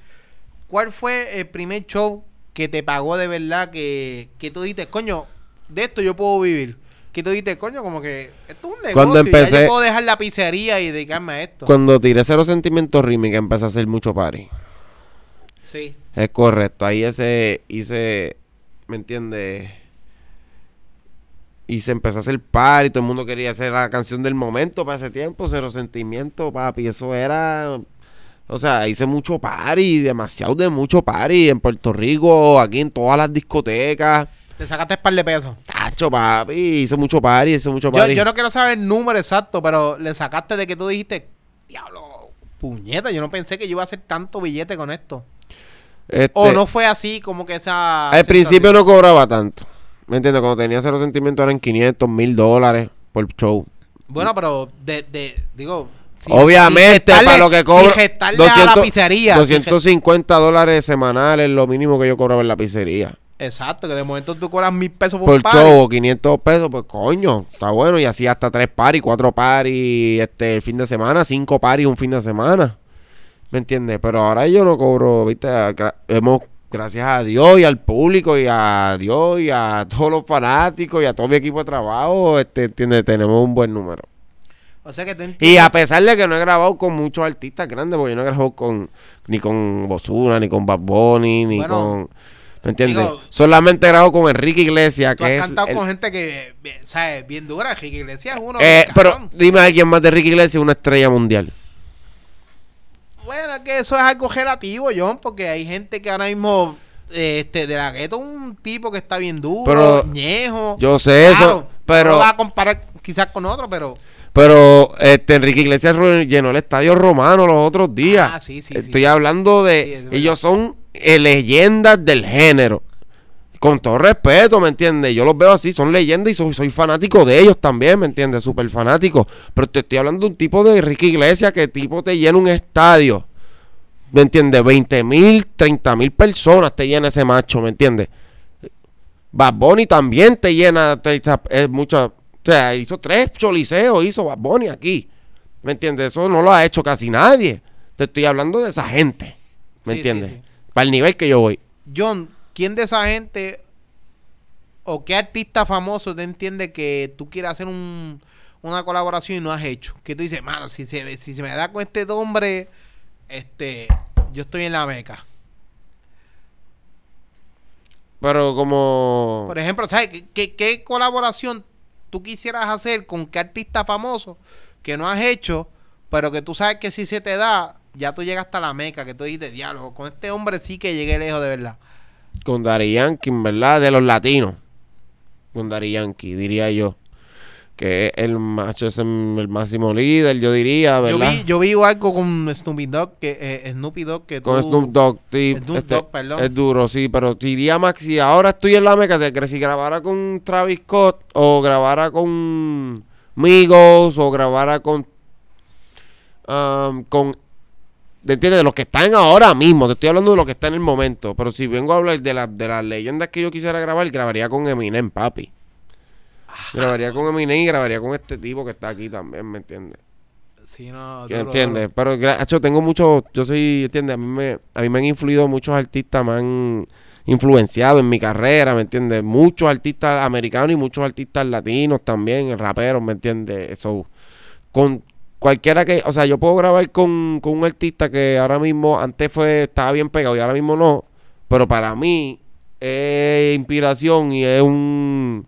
¿cuál fue el primer show que te pagó de verdad que, que tú dijiste, coño, de esto yo puedo vivir? Que tú dijiste, coño, como que esto es un negocio, Cuando y ya empecé- yo puedo dejar la pizzería y dedicarme a esto. Cuando tiré Cero Sentimientos Remix, empecé a hacer mucho party. Sí. Es correcto, ahí ese hice, ¿me entiendes? Y se empezó a hacer party, todo el mundo quería hacer la canción del momento para ese tiempo, Cero Sentimiento, papi, eso era... O sea, hice mucho party, demasiado de mucho party en Puerto Rico, aquí en todas las discotecas. Te sacaste un par de pesos. Tacho, papi, hice mucho party, hice mucho party. yo no quiero saber el número exacto, pero le sacaste de que tú dijiste, diablo, puñeta, yo no pensé que yo iba a hacer tanto billete con esto. Este, O no fue así como que esa... Al principio no cobraba tanto. ¿Me entiendes? Cuando tenía Cero Sentimiento eran 500, mil dólares por show. Bueno, pero de, de digo... Obviamente, gestarle- para lo que cobro. Sin gestarle a la pizzería. sin gest- 250 dólares semanales, lo mínimo que yo cobraba en la pizzería. Exacto, que de momento tú cobras mil pesos por, Por party. show, o 500 pesos, pues coño, está bueno. Y así hasta tres paris, cuatro paris este, el fin de semana, cinco paris un fin de semana. ¿Me entiendes? Pero ahora yo no cobro, viste, hemos, gracias a Dios y al público y a Dios y a todos los fanáticos y a todo mi equipo de trabajo, este, ¿entiendes? Tenemos un buen número. O sea que te Y a pesar de que no he grabado con muchos artistas grandes, porque yo no he grabado con ni con Bozuna, ni con Bad Bunny, ni Bueno, con... ¿Me entiendes? digo- Solamente grabo con Enrique Iglesias, Tú que has es... cantado el- con gente que, ¿sabes? Bien dura. Ricky Iglesias es uno. Eh, pero dime a alguien más de Enrique Iglesias, una estrella mundial. Bueno, es que eso es algo relativo, John, porque hay gente que ahora mismo, este, de la gueto, un tipo que está bien duro, Pero ñejo. Yo sé Claro, eso, pero... No lo va a comparar quizás con otro, pero. Pero este Enrique Iglesias llenó el estadio romano los otros días. Ah, sí, sí, Estoy sí. hablando de. Ellos son eh, leyendas del género. Con todo respeto, ¿me entiendes? Yo los veo así, son leyendas y soy, soy fanático de ellos también, ¿me entiendes? Súper fanático. Pero te estoy hablando de un tipo de Enrique Iglesias que tipo te llena un estadio. ¿Me entiendes? 20 mil, 30 mil personas te llena ese macho, ¿me entiendes? Bad Bunny también te llena te- es mucha, o sea, hizo tres choliseos, hizo Bad Bunny aquí. ¿Me entiendes? Eso no lo ha hecho casi nadie. Te estoy hablando de esa gente. ¿Me Sí, entiendes? sí, sí. Para el nivel que yo voy. John, ¿quién de esa gente o qué artista famoso te entiende que tú quieres hacer un, una colaboración y no has hecho? Que tú dices, mano, si se, si se me da con este hombre, este, yo estoy en la meca. Pero como... Por ejemplo, ¿sabes qué, qué, qué colaboración tú quisieras hacer con qué artista famoso que no has hecho, pero que tú sabes que si se te da, ya tú llegas hasta la meca, que tú dices, diálogo, con este hombre sí que llegué lejos de verdad. Con Dari Yankee, verdad, de los latinos. Con Dari Yankee, diría yo. Que es el macho es el, máximo líder, yo diría, Yo ¿verdad? vi, yo vi algo con Snoopy Dogg, que, eh, Snoopy Dogg, que Con tú- Snoop Dogg, sí, Snoop este, Dogg, perdón. es duro, sí, pero diría más si ahora estoy en la meca, de que si grabara con Travis Scott o grabara con Migos o grabara con um, con ¿te entiendes? De los que están ahora mismo, te estoy hablando de los que están en el momento, pero si vengo a hablar de, la- de las leyendas que yo quisiera grabar, grabaría con Eminem, papi. Grabaría con Eminem y grabaría con este tipo que está aquí también, ¿me entiendes? Sí, no, ¿Que duro, entiendes? duro. Pero, hecho, tengo muchos, yo soy, ¿entiendes? A mí, me, a mí me han influido muchos artistas, me han influenciado en mi carrera, ¿me entiendes? Muchos artistas americanos y muchos artistas latinos también, raperos, ¿me entiendes? Eso, con, cualquiera que, o sea, yo puedo grabar con, con un artista que ahora mismo, antes fue, estaba bien pegado y ahora mismo no, pero para mí es inspiración y es un,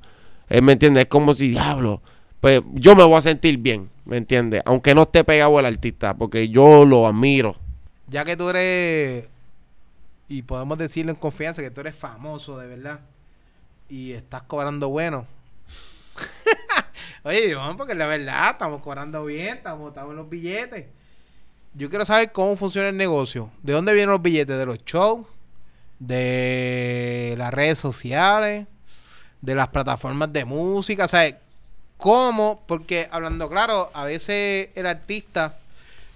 ¿me entiendes? Es como si, diablo, pues yo me voy a sentir bien, ¿me entiendes? Aunque no esté pegado el artista, porque yo lo admiro. Ya que tú eres, y podemos decirlo en confianza, que tú eres famoso de verdad, y estás cobrando bueno. Oye, Iván, porque la verdad, estamos cobrando bien, estamos, estamos en los billetes. Yo quiero saber cómo funciona el negocio. ¿De dónde vienen los billetes? ¿De los shows? ¿De las redes sociales? ¿De las plataformas de música? Sea, ¿cómo? Porque hablando claro, a veces el artista,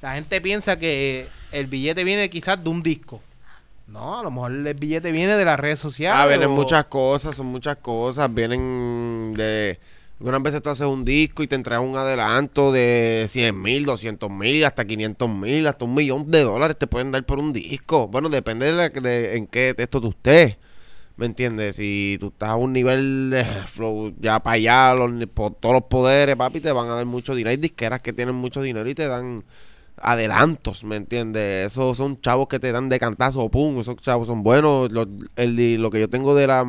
la gente piensa que el billete viene quizás de un disco. No, a lo mejor el billete viene de las redes sociales. Ah, vienen o- muchas cosas, son muchas cosas. Vienen de. Algunas veces tú haces un disco y te entregan un adelanto de 100 mil, 200 mil, hasta 500 mil, hasta un millón de dólares te pueden dar por un disco. Bueno, depende de, la- de en qué texto tú estés. ¿Me entiendes? Si tú estás a un nivel de flow ya para allá, por todos los poderes, papi, te van a dar mucho dinero. Hay disqueras que tienen mucho dinero y te dan adelantos, ¿me entiendes? Esos son chavos que te dan de cantazo, pum, esos chavos son buenos. Lo, el, lo que yo tengo de la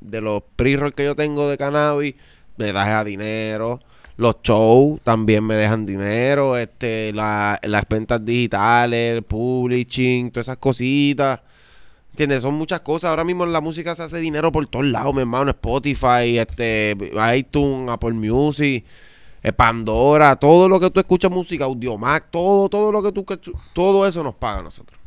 de los pre que yo tengo de cannabis, me deja dinero. Los shows también me dejan dinero, este, la- las ventas digitales, el publishing, todas esas cositas. ¿Entiendes? Son muchas cosas. Ahora mismo en la música se hace dinero por todos lados, mi hermano. Spotify, este, iTunes, Apple Music, eh, Pandora, todo lo que tú escuchas música, Audiomac, todo, todo lo que tú, todo eso nos paga a nosotros.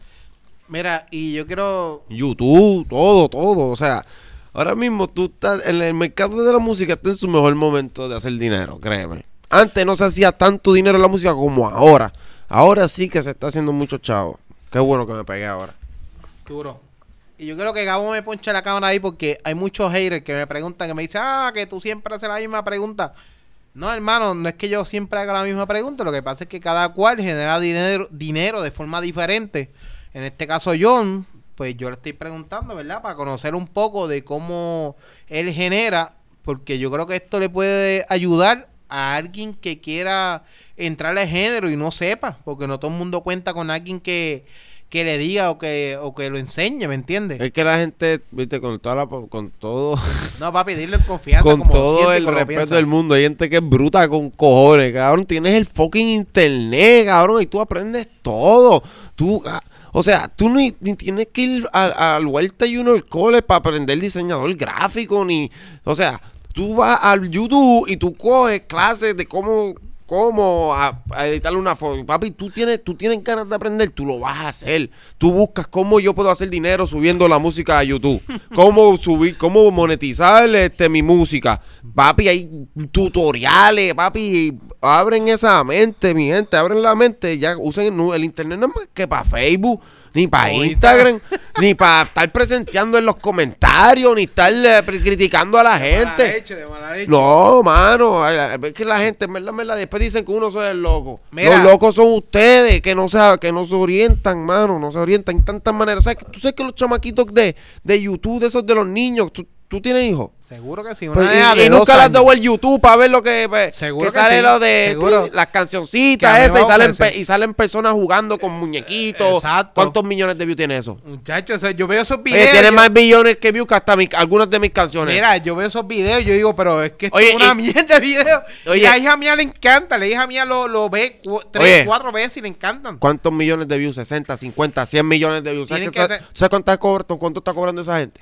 Mira, y yo quiero YouTube, todo, todo. O sea, ahora mismo tú estás en el mercado de la música, está en su mejor momento de hacer dinero, créeme. Antes no se hacía tanto dinero en la música como ahora. Ahora sí que se está haciendo mucho chavo. Qué bueno que me pegué ahora. Duro. Y yo creo que Gabo me ponche la cámara ahí porque hay muchos haters que me preguntan, que me dicen, ah, que tú siempre haces la misma pregunta. No, hermano, no es que yo siempre haga la misma pregunta. Lo que pasa es que cada cual genera dinero, dinero de forma diferente. En este caso, John, pues yo le estoy preguntando, ¿verdad? Para conocer un poco de cómo él genera, porque yo creo que esto le puede ayudar a alguien que quiera entrar al género y no sepa, porque no todo el mundo cuenta con alguien que, que le diga o que, o que lo enseñe, ¿me entiendes? Es que la gente, viste, con toda la, con todo, No, papi, dilo en confianza. con como todo el como respeto piensa. del mundo, hay gente que es bruta con cojones, cabrón. Tienes el fucking internet, cabrón, y tú aprendes todo. Tú, ah, o sea, tú ni, ni tienes que ir al, al Vuelta Junior College para aprender diseñador gráfico, ni, o sea, tú vas al YouTube y tú coges clases de cómo cómo a, a editarle una foto. Papi, tú tienes, tú tienes ganas de aprender, tú lo vas a hacer. Tú buscas cómo yo puedo hacer dinero subiendo la música a YouTube. Cómo subir, cómo monetizar este, mi música. Papi, hay tutoriales, papi. Abren esa mente, mi gente, abren la mente. Ya usen el, el internet no es más que para Facebook. Ni para Instagram, ni para estar presenteando en los comentarios, ni estar eh, criticando a la De mala gente. leche, de mala leche. No, mano, es que la gente, en verdad, en verdad, después dicen que uno soy el loco. Mira. Los locos son ustedes, que no se, que no se orientan, mano, no se orientan en tantas maneras. ¿Sabes? que- ¿Tú sabes que los chamaquitos de, de YouTube, de esos de los niños, tú, tú tienes hijos? Seguro que sí. Una Pues, y, de y dos nunca le has dado el YouTube para ver lo que, pues, Seguro que que sale sí, lo de seguro. las cancioncitas a esas y salen, pe- y salen personas jugando con muñequitos. Exacto. ¿Cuántos millones de views tiene eso? Muchachos, o sea, yo veo esos Oye, videos. tiene yo- más millones que views que hasta mi- algunas de mis canciones. Mira, yo veo esos videos y yo digo, pero es que esto Oye, es una y- mierda de video. Oye. y la hija mía le encanta. La hija mía lo, lo ve cu- tres, Oye. cuatro veces y le encantan. ¿Cuántos millones de views? 60, 50, 100 millones de views. ¿Sabes, Tienen qué- que te- ¿sabes cuánto, está cuánto está cobrando esa gente?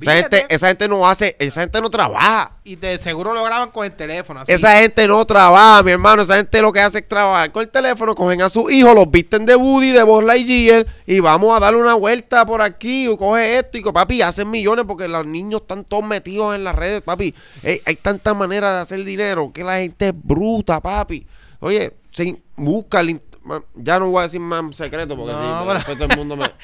Esa gente, esa gente no hace, esa gente no trabaja. Y de seguro lo graban con el teléfono. Así. Esa gente no trabaja, mi hermano. Esa gente lo que hace es trabajar con el teléfono, cogen a sus hijos, los visten de Woody, de Buzz Lightyear y vamos a darle una vuelta por aquí, o coge esto y papi, hacen millones porque los niños están todos metidos en las redes, papi. Eh, hay tantas maneras de hacer dinero que la gente es bruta, papi. Oye, se busca el... Ya no voy a decir más secreto porque No, sí, pero- después todo el mundo me...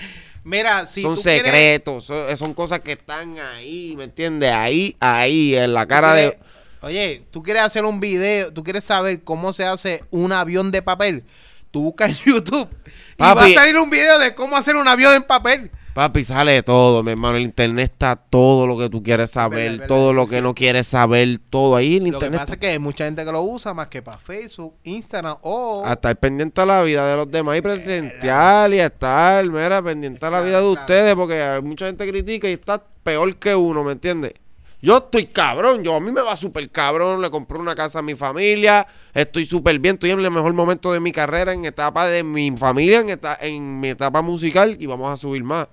Mira, si son tú quieres- secretos, son, son cosas que están ahí, ¿me entiendes? Ahí, ahí, en la cara de... Oye, tú quieres hacer un video, tú quieres saber cómo se hace un avión de papel. Tú buscas en YouTube y Papi. va a salir un video de cómo hacer un avión en papel. Papi, sale todo, mi hermano. El internet está todo lo que tú quieres saber, verdad, es verdad, todo lo sí. que no quieres saber, todo ahí. El Lo que internet pasa es que hay mucha gente que lo usa más que para Facebook, Instagram o... a estar pendiente a la vida de los demás y presencial y a estar, mira, pendiente a la vida de ustedes, porque hay mucha gente critica y está peor que uno, ¿me entiendes? Yo estoy cabrón, yo a mí me va súper cabrón, le compré una casa a mi familia, estoy súper bien, estoy en el mejor momento de mi carrera, en etapa de mi familia, en, eta- en mi etapa musical y vamos a subir más.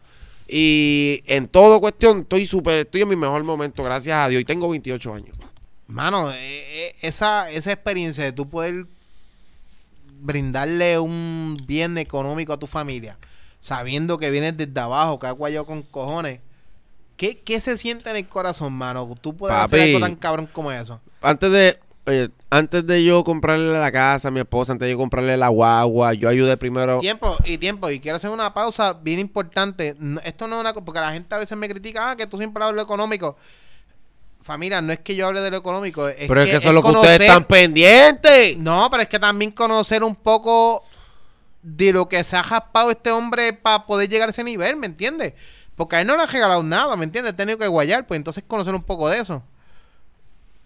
Y en todo cuestión, estoy súper, estoy en mi mejor momento, gracias a Dios, y tengo 28 años. Mano, eh, eh, esa, esa experiencia de tú poder brindarle un bien económico a tu familia, sabiendo que vienes desde abajo, que has guayado con cojones, ¿qué, qué se siente en el corazón, mano? Tú puedes hacer Papi. algo tan cabrón como eso. antes de oye, antes de yo comprarle la casa a mi esposa, antes de yo comprarle la guagua, yo ayudé primero. Tiempo y tiempo. Y quiero hacer una pausa bien importante. No- Esto no es una cosa, porque la gente a veces me critica, ah, que tú siempre hablas de lo económico. Familia, no es que yo hable de lo económico. Es pero es que eso es lo que ustedes están pendientes. No, pero es que también conocer un poco de lo que se ha jaspado este hombre para poder llegar a ese nivel, ¿me entiendes? Porque a él no le ha regalado nada, ¿me entiendes? Ha tenido que guayar, pues entonces conocer un poco de eso.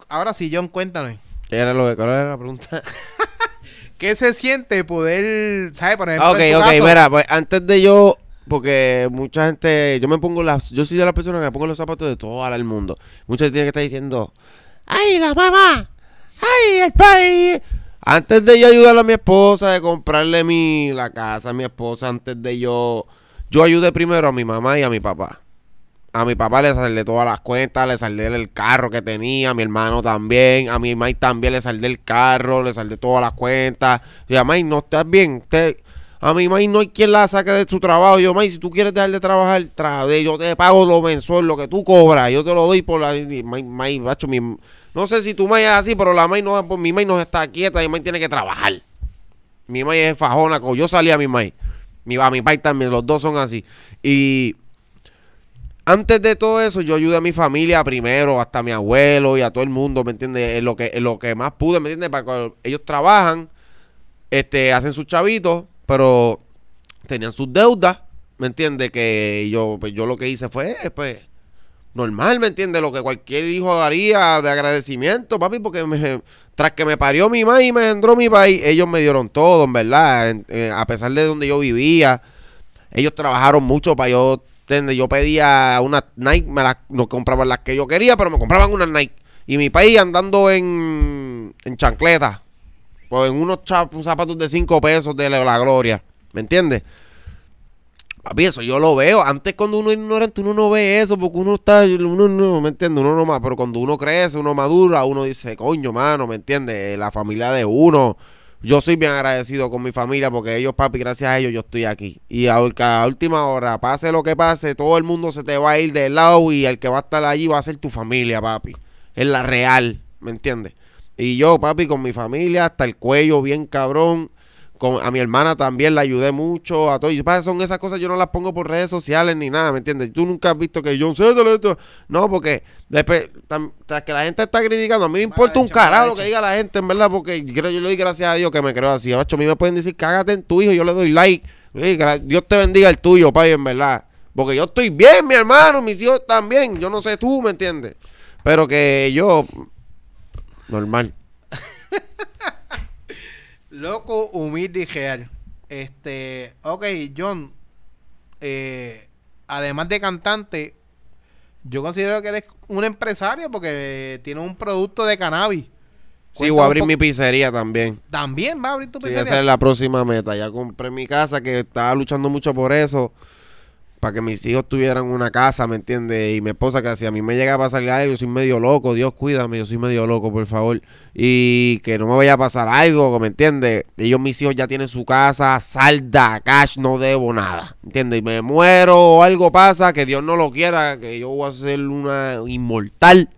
Ahora sí, John, cuéntame. ¿Qué era lo que, ¿Cuál era la pregunta? ¿Qué se siente poder, ¿sabes? Por ejemplo, Ah, ok, en tu ok, caso- mira, pues antes de yo, porque mucha gente, yo me pongo las, yo soy de las personas que me pongo los zapatos de todo el mundo. Mucha gente tiene que estar diciendo, ¡ay, la mamá! ¡ay, el país! Antes de yo ayudar a mi esposa de comprarle mi, la casa a mi esposa, antes de yo, yo ayudé primero a mi mamá y a mi papá. A mi papá le saldé todas las cuentas, le saldé el carro que tenía, a mi hermano también, a mi mamá también le saldé el carro, le saldé todas las cuentas. Y a May, no estás bien. Usted, a mi May no hay quien la saque de su trabajo. Yo, May, si tú quieres dejar de trabajar, tra- yo te pago lo mensual, lo que tú cobras, yo te lo doy por la. May, May, macho, mi- no sé si tu May es así, pero la May no, pues, mi May no está quieta y May tiene que trabajar. Mi May es fajona, como yo salí a mi May. Mi, a mi Pai también, los dos son así. Y antes de todo eso, yo ayudé a mi familia primero, hasta a mi abuelo y a todo el mundo, ¿me entiendes? En lo que, lo que más pude, ¿me entiendes? Para cuando ellos trabajan, este, hacen sus chavitos, pero tenían sus deudas, ¿me entiendes? Que yo, pues yo lo que hice fue, pues, normal, ¿me entiendes? Lo que cualquier hijo haría de agradecimiento, papi, porque me- tras que me parió mi mamá y me entró mi país, ellos me dieron todo, en verdad, en- a pesar de donde yo vivía, ellos trabajaron mucho para yo, ¿entiendes? Yo pedía una Nike, me las, no compraban las que yo quería, pero me compraban unas Nike. Y mi país andando en, en chancletas, pues en unos zapatos de 5 pesos de la, la gloria, ¿me entiendes? Papi, eso yo lo veo. Antes cuando uno es ignorante, uno no ve eso, porque uno está, uno no, ¿me entiendes? Uno no más, pero cuando uno crece, uno madura, uno dice, coño, mano, ¿me entiendes? La familia de uno. Yo soy bien agradecido con mi familia porque ellos, papi, gracias a ellos yo estoy aquí. Y a, a última hora, pase lo que pase, todo el mundo se te va a ir del lado y el que va a estar allí va a ser tu familia, papi. Es la real, ¿me entiendes? Y yo, papi, con mi familia hasta el cuello, bien cabrón. Con, a mi hermana también la ayudé mucho, a todo. Y son esas cosas yo no las pongo por redes sociales ni nada, ¿me entiendes? Tú nunca has visto que John. No, porque después, tam- tras que la gente está criticando, a mí me importa un carajo lo que diga la gente, en verdad, porque yo creo, yo le doy gracias a Dios que me creo así. Macho, a mí me pueden decir, cágate en tu hijo, yo le doy like. Dios te bendiga el tuyo, papi, en verdad. Porque yo estoy bien, mi hermano, mis hijos también. Yo no sé tú, ¿me entiendes? Pero que yo, normal. Loco, humilde y real. Este, ok, John, eh, además de cantante, yo considero que eres un empresario porque tienes un producto de cannabis. Sí, voy a abrir mi pizzería también. También va a abrir tu Sí, pizzería. esa es la próxima meta. Ya compré mi casa, que estaba luchando mucho por eso. Para que mis hijos tuvieran una casa, ¿me entiendes? Y mi esposa, que si a mí me llega a pasar algo, yo soy medio loco. Dios, cuídame, yo soy medio loco, por favor. Y que no me vaya a pasar algo, ¿me entiendes? Ellos, mis hijos, ya tienen su casa, salda, cash, no debo nada, ¿entiendes? Y me muero o algo pasa, que Dios no lo quiera, que yo voy a ser una inmortal.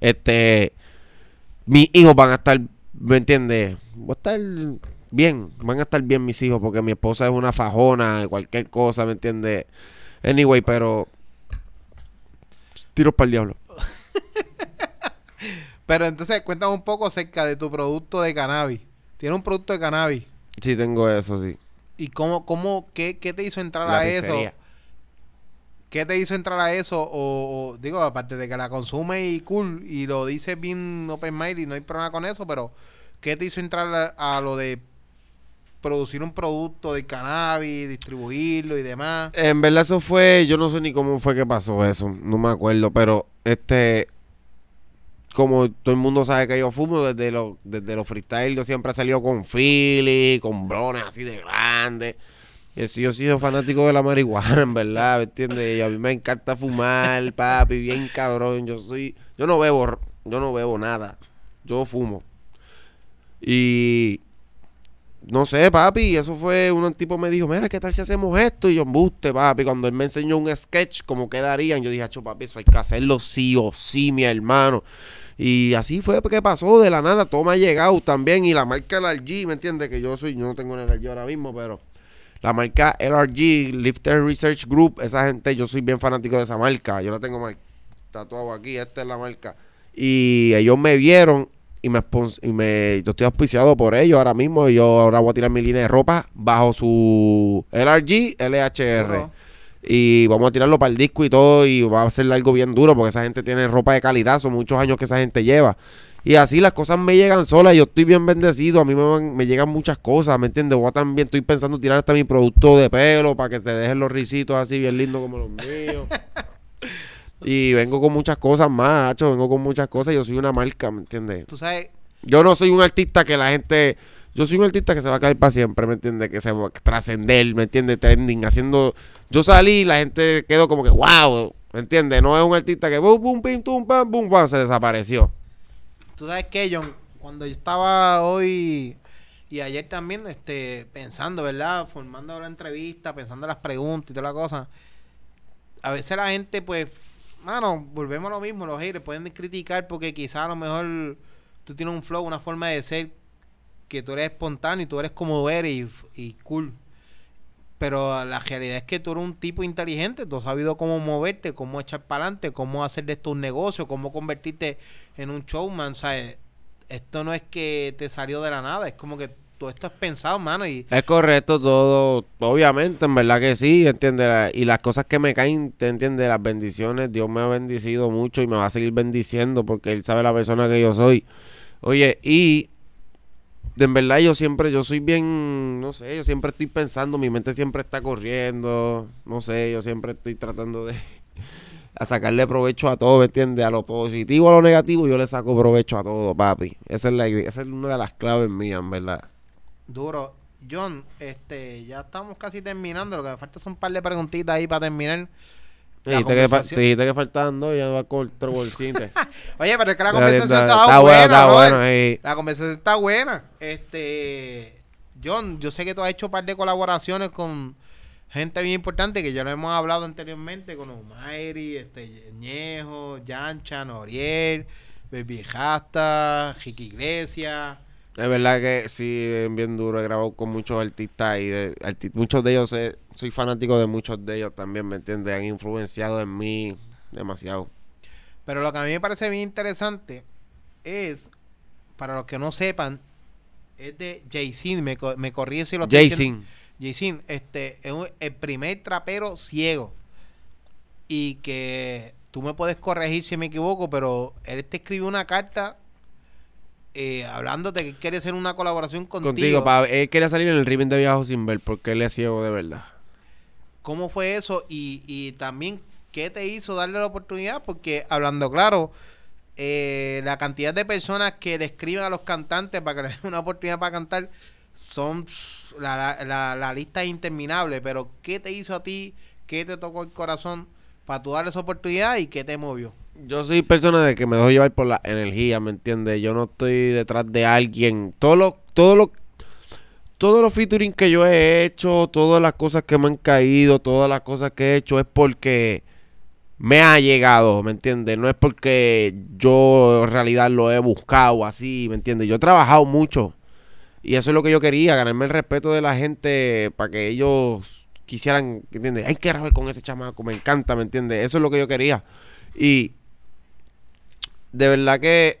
Este mis hijos van a estar, ¿me entiendes? Voy a estar bien, van a estar bien mis hijos porque mi esposa es una fajona, cualquier cosa, ¿me entiendes? Anyway, pero tiros para el diablo. Pero entonces cuéntame un poco acerca de tu producto de cannabis. Tiene un producto de cannabis. Sí, tengo eso, sí. ¿Y cómo, cómo, qué, qué te hizo entrar La a eso? pizzería. ¿Qué te hizo entrar a eso? O, o, digo, aparte de que la consume y cool y lo dices bien open mind y no hay problema con eso, pero ¿qué te hizo entrar a, a lo de producir un producto de cannabis, distribuirlo y demás? En verdad eso fue, yo no sé ni cómo fue que pasó eso, no me acuerdo, pero este, como todo el mundo sabe que yo fumo desde los desde freestyle, yo siempre he salido con Philly, con brones así de grandes. Y así yo sido fanático de la marihuana, en verdad, ¿me entiendes? Y a mí me encanta fumar, papi, bien cabrón. Yo soy, yo no bebo, yo no bebo nada. Yo fumo. Y no sé, papi, eso fue, un tipo me dijo, mira, ¿qué tal si hacemos esto? Y yo, embuste, papi, cuando él me enseñó un sketch, como quedarían, yo dije, acho, papi, eso hay que hacerlo sí o sí, mi hermano. Y así fue que pasó, de la nada, todo me ha llegado también, y la marca LRG, ¿me entiendes? Que yo soy, yo no tengo un LRG ahora mismo, pero la marca LRG, Lifter Research Group, esa gente, yo soy bien fanático de esa marca, yo la tengo mal tatuado aquí, esta es la marca. Y ellos me vieron y me, y me yo estoy auspiciado por ellos ahora mismo y yo ahora voy a tirar mi línea de ropa bajo su LRG LHR y vamos a tirarlo para el disco y todo y va a ser algo bien duro porque esa gente tiene ropa de calidad son muchos años que esa gente lleva. Y así las cosas me llegan solas yo estoy bien bendecido a mí me, van- me llegan muchas cosas ¿me entiendes? A también estoy pensando tirar hasta mi producto de pelo para que te dejen los risitos así bien lindos como los míos y vengo con muchas cosas más, hacho, vengo con muchas cosas. Yo soy una marca, ¿me entiendes? Tú sabes, Yo no soy un artista que la gente. Yo soy un artista que se va a caer para siempre, ¿me entiendes? Que se va a trascender, ¿me entiendes? Trending, haciendo. Yo salí y la gente quedó como que, wow, ¿me entiendes? No es un artista que, boom, boom, pim, tum, pam, boom, pam, se desapareció. tú sabes que, John, cuando yo estaba hoy y ayer también, este, pensando, ¿verdad? Formando la entrevista, pensando las preguntas y toda la cosa. A veces la gente, pues, mano, volvemos a lo mismo, los haters pueden criticar porque quizás a lo mejor tú tienes un flow, una forma de ser que tú eres espontáneo y tú eres como eres y, y cool. Pero la realidad es que tú eres un tipo inteligente, tú has sabido cómo moverte, cómo echar para adelante, cómo hacer de esto un negocio, cómo convertirte en un showman, ¿sabes? Esto no es que te salió de la nada, es como que todo esto es pensado, mano, y Es correcto todo, obviamente, en verdad que sí, ¿entiendes? Y las cosas que me caen, ¿te entiendes? Las bendiciones, Dios me ha bendecido mucho y me va a seguir bendiciendo porque Él sabe la persona que yo soy. Oye, y de en verdad yo siempre, yo soy bien, no sé, yo siempre estoy pensando, mi mente siempre está corriendo, no sé, yo siempre estoy tratando de sacarle provecho a todo, ¿me entiendes? A lo positivo, a lo negativo, yo le saco provecho a todo, papi. Esa es la esa es una de las claves mías, en verdad. Duro. John, este, ya estamos casi terminando, lo que me falta son un par de preguntitas ahí para terminar. La Dijiste que, te dijiste que faltaban dos y ya va con. Oye, pero es que la conversación está- está, está buena, está sí. La conversación está buena. Este, John, yo sé que tú has hecho un par de colaboraciones con gente bien importante que ya lo hemos hablado anteriormente, con Omairi, este, Ñejo, Yancha, Noriel, Baby Jasta, Ricky Iglesias. Es verdad que sí, es bien duro. He grabado con muchos artistas y de, arti- muchos de ellos, eh, soy fanático de muchos de ellos también, ¿me entiendes? Han influenciado en mí demasiado. Pero lo que a mí me parece bien interesante es, para los que no sepan, es de Jay-Z, me, co- me corrí si lo Jason. Jay-Z, este, es un- el primer trapero ciego. Y que tú me puedes corregir si me equivoco, pero él te escribió una carta eh, hablándote que quiere hacer una colaboración contigo. Contigo, pa, él quería salir en el ribbon de Viajo sin ver porque él es ciego de verdad. ¿Cómo fue eso? Y, y también, ¿qué te hizo darle la oportunidad? Porque, hablando claro, eh, la cantidad de personas que le escriben a los cantantes para que les den una oportunidad para cantar son la, la- la lista es interminable. Pero, ¿qué te hizo a ti? ¿Qué te tocó el corazón para tú darle esa oportunidad y qué te movió? Yo soy persona de que me dejo llevar por la energía, ¿me entiendes? Yo no estoy detrás de alguien. Todo lo, todo lo, todos los featuring que yo he hecho, todas las cosas que me han caído, todas las cosas que he hecho es porque me ha llegado, ¿me entiendes? No es porque yo en realidad lo he buscado así, ¿me entiendes? Yo he trabajado mucho y eso es lo que yo quería, ganarme el respeto de la gente para que ellos quisieran, ¿me ¿entiendes? Hay que grabar con ese chamaco, me encanta, ¿me entiendes? Eso es lo que yo quería. Y de verdad que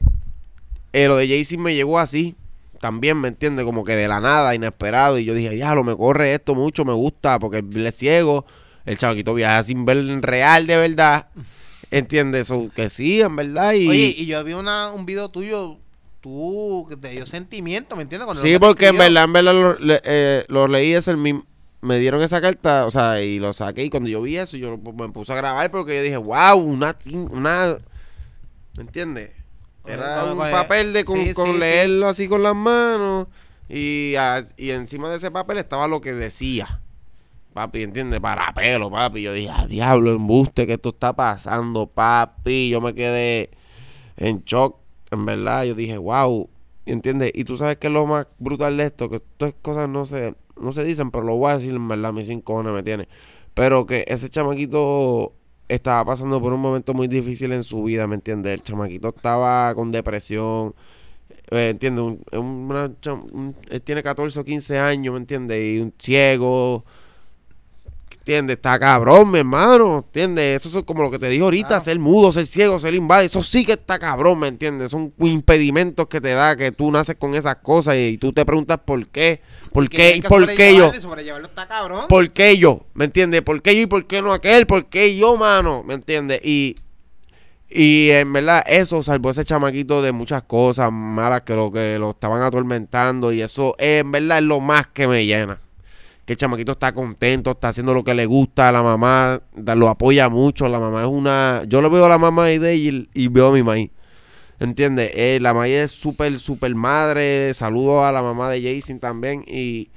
eh, lo de Jay-Z me llegó así. También, ¿me entiendes? Como que de la nada, inesperado. Y yo dije, diablo, me corre esto mucho, me gusta, porque él es ciego. El chamaquito viaja sin ver en real de verdad. ¿Entiendes? So, que sí, en verdad. Y, Oye, y yo vi una, un video tuyo, tú, que te dio sentimiento, ¿me entiendes? Cuando sí, el porque en verdad, en verdad lo, le- eh, lo leí ese mismo. Me dieron esa carta, o sea, y lo saqué. Y cuando yo vi eso, yo me puse a grabar porque yo dije, wow, una. una ¿Me entiendes? Era un papel de con, sí, con sí, sí. leerlo así con las manos. Y, a- y encima de ese papel estaba lo que decía. Papi, ¿entiendes? Para pelo, papi. Yo dije, a diablo, embuste, que esto está pasando, papi. Yo me quedé en shock, en verdad. Yo dije, wow, ¿entiendes? Y tú sabes que es lo más brutal de esto, que estas cosas no se, no se dicen, pero lo voy a decir, en verdad, mis cinco me tiene. Pero que ese chamaquito estaba pasando por un momento muy difícil en su vida, ¿me entiendes? El chamaquito estaba con depresión. Eh, ¿Entiendes? Un- un- él tiene 14 o 15 años, ¿me entiendes? Y un ciego. ¿Entiendes? Está cabrón, mi hermano. ¿Entiendes? Eso es como lo que te dije ahorita, Claro. ser mudo, ser ciego, ser inválido. Eso sí que está cabrón, ¿me entiendes? Son impedimentos que te da, que tú naces con esas cosas y, tú te preguntas por qué. ¿Por qué? ¿Y por qué yo? está. ¿Por qué yo? ¿Me entiendes? ¿Por qué yo y por qué no aquel? ¿Por qué yo, mano? ¿Me entiendes? Y, y en verdad eso salvó a ese chamaquito de muchas cosas malas que lo que lo estaban atormentando y eso en verdad es lo más que me llena. Que el chamaquito está contento, está haciendo lo que le gusta, la mamá lo apoya mucho, la mamá es una... Yo lo veo a la mamá de y, y veo a mi maíz. ¿Entiendes? Eh, la maíz es súper, súper madre. Saludo a la mamá de Jason también. Y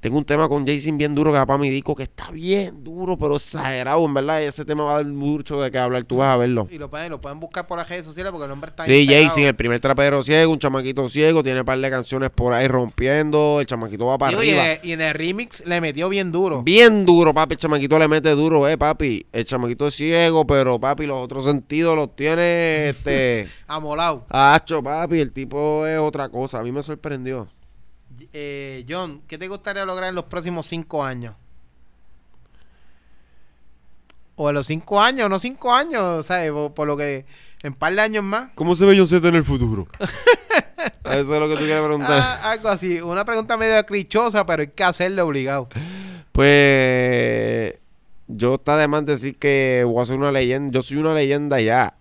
tengo un tema con Jason bien duro que va para mi disco, que está bien duro, pero exagerado, en verdad. Y ese tema va a dar mucho de qué hablar. Tú vas a verlo. Y lo pueden, lo pueden buscar por las redes sociales porque el hombre está Sí. Jason, el primer trapero ciego, un chamaquito ciego, tiene un par de canciones por ahí rompiendo, el chamaquito va para Digo, y, en arriba. el, y en el remix le metió bien duro. Bien duro, papi, el chamaquito le mete duro, eh, papi. El chamaquito es ciego, pero papi, los otros sentidos los tiene, este... Amolado. Hacho, papi, el tipo es otra cosa. A mí me sorprendió. Eh, John, ¿qué te gustaría lograr en los próximos cinco años? O en los cinco años, no cinco años, ¿sabes? Por, por lo que en par de años más. ¿Cómo se ve John Z en el futuro? Eso es lo que tú quieres preguntar. Ah, algo así, una pregunta medio clichosa, pero hay que hacerlo obligado. Pues yo está de más decir que voy a ser una leyenda. Yo soy una leyenda ya.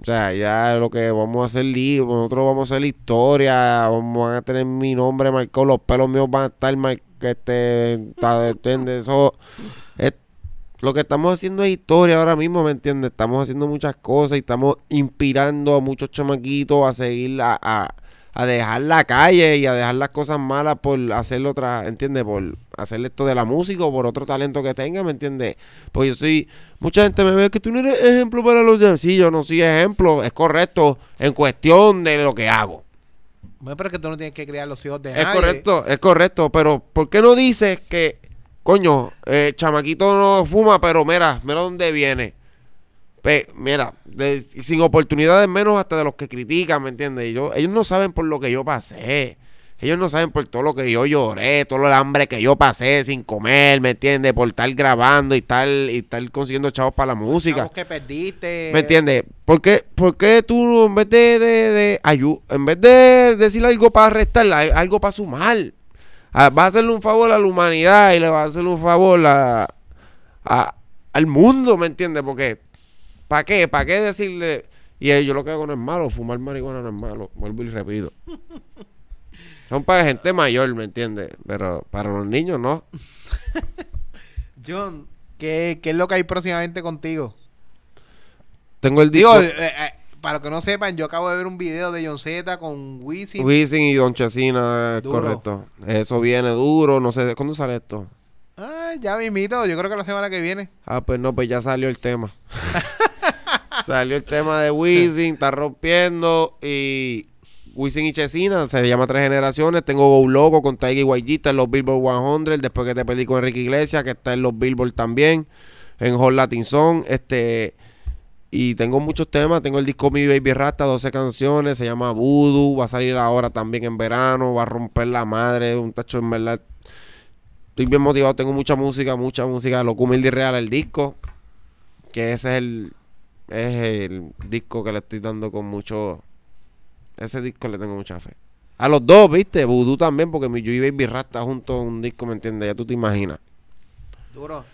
O sea, ya lo que vamos a hacer nosotros vamos a hacer historia, vamos a tener mi nombre marcado, los pelos míos van a estar marcados, este, ¿entiendes? Eso es, lo que estamos haciendo es historia ahora mismo, ¿me entiendes? Estamos haciendo muchas cosas y estamos inspirando a muchos chamaquitos a seguir a, a, a dejar la calle y a dejar las cosas malas por hacerlo otra, ¿entiendes? Por hacer esto de la música o por otro talento que tenga, ¿me entiendes? Pues yo soy, mucha gente me ve que tú no eres ejemplo para los demás. Sí, yo no soy ejemplo, es correcto en cuestión de lo que hago. Bueno, pero es que tú no tienes que criar los hijos de Es nadie. correcto, es correcto, pero ¿por qué no dices que, coño, eh, chamaquito no fuma, pero mira, mira dónde viene? Pe- mira, de- sin oportunidades menos hasta de los que critican, ¿me entiendes? Yo, ellos no saben por lo que yo pasé. Ellos no saben por todo lo que yo lloré, todo el hambre que yo pasé sin comer, ¿me entiendes? Por estar grabando y estar, y estar consiguiendo chavos para la música. Chavos que perdiste. ¿Me entiendes? ¿Por qué, por qué tú en vez de, de, de ayu- en vez de decir algo para restar, algo para sumar? Ah, Vas a hacerle un favor a la humanidad y le vas a hacer un favor a, a- al mundo, ¿me entiendes? Porque, ¿para qué? ¿Para qué decirle? Y yo lo que hago no es malo, fumar marihuana no es malo, vuelvo y repito. Son para gente mayor, ¿me entiendes? Pero para los niños no. John, ¿qué, ¿qué es lo que hay próximamente contigo? Tengo el Digo, disco eh, eh, para los que no sepan, yo acabo de ver un video de John Z con Wisin. Wisin y Don Chesina, Duro. correcto. Eso viene duro, no sé, ¿cuándo sale esto? Ah, ya mismito, yo creo que la semana que viene. Ah, pues no, pues ya salió el tema. salió el tema de Wisin, está rompiendo y Wisin y Chesina, se llama Tres Generaciones. Tengo Go Loco con YG, está en los Billboard 100, después que te perdí con Enrique Iglesias, que está en los Billboard también, en Hot Latin Song, este... Y tengo muchos temas, tengo el disco Mi Baby Rasta, 12 canciones, se llama Voodoo, va a salir ahora también en verano, va a romper la madre, un tacho en verdad. Estoy bien motivado, tengo mucha música, mucha música, y Real el disco, que ese es el, es el disco que le estoy dando con mucho, ese disco le tengo mucha fe. A los dos, viste, Voodoo también, porque mi Yo y Baby Rasta junto a un disco, ¿me entiendes? Ya tú te imaginas. Duro.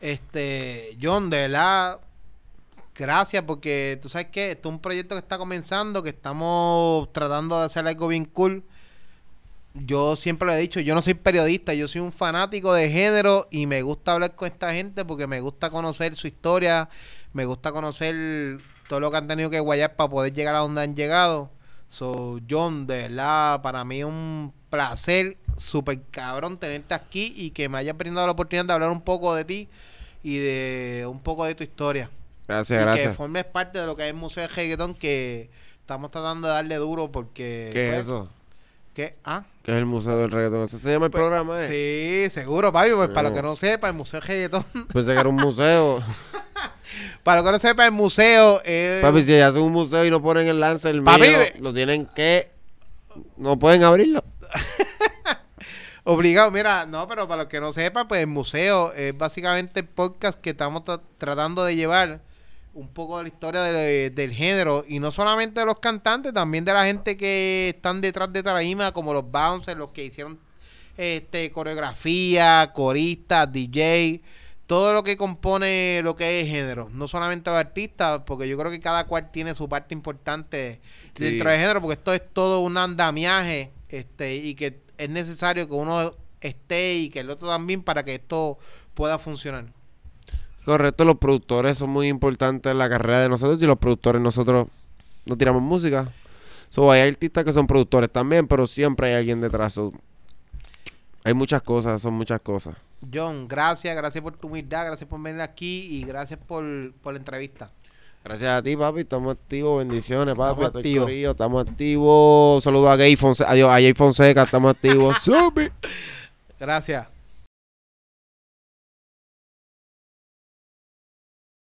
Este, John, de verdad, gracias porque tú sabes que esto es un proyecto que está comenzando, que estamos tratando de hacer algo bien cool. Yo siempre lo he dicho, yo no soy periodista, yo soy un fanático de género y me gusta hablar con esta gente porque me gusta conocer su historia, me gusta conocer todo lo que han tenido que guayar para poder llegar a donde han llegado. So, John, de verdad, para mí es un placer súper cabrón tenerte aquí y que me hayas brindado la oportunidad de hablar un poco de ti y de un poco de tu historia. Gracias, y que gracias. formes parte de lo que es el Museo de Reggaetón que estamos tratando de darle duro porque... ¿Qué pues, es eso? ¿Qué? ¿Ah? ¿Qué es el Museo del Reggaetón? ¿Ese se llama el programa, eh? Sí, seguro, papi. Pues para los que no sepa, el Museo de Reggaetón... Pensé que era un museo. para los que no sepa, el museo es... Papi, si hacen un museo y no ponen el lance, el Papi, lo tienen que... No pueden abrirlo. Obligado, mira, no, pero para los que no sepan, pues el museo es básicamente el podcast que estamos tra- tratando de llevar un poco de la historia de- del género y no solamente de los cantantes, también de la gente que están detrás de Tarima, como los bouncers, los que hicieron este coreografía, coristas, DJ, todo lo que compone lo que es género, no solamente los artistas, porque yo creo que cada cual tiene su parte importante Sí. dentro del género, porque esto es todo un andamiaje, este, y que es necesario que uno esté y que el otro también para que esto pueda funcionar. Correcto, los productores son muy importantes en la carrera de nosotros y los productores nosotros no tiramos música. So, hay artistas que son productores también, pero siempre hay alguien detrás. So, hay muchas cosas, son muchas cosas. John, gracias, gracias por tu humildad, gracias por venir aquí y gracias por, por la entrevista. Gracias a ti, papi. Estamos activos. Bendiciones, papi. Estamos activos. Estamos activos. Saludos a Gay Fonseca. Adiós, a Jay Fonseca. Estamos activos. Subi. Gracias.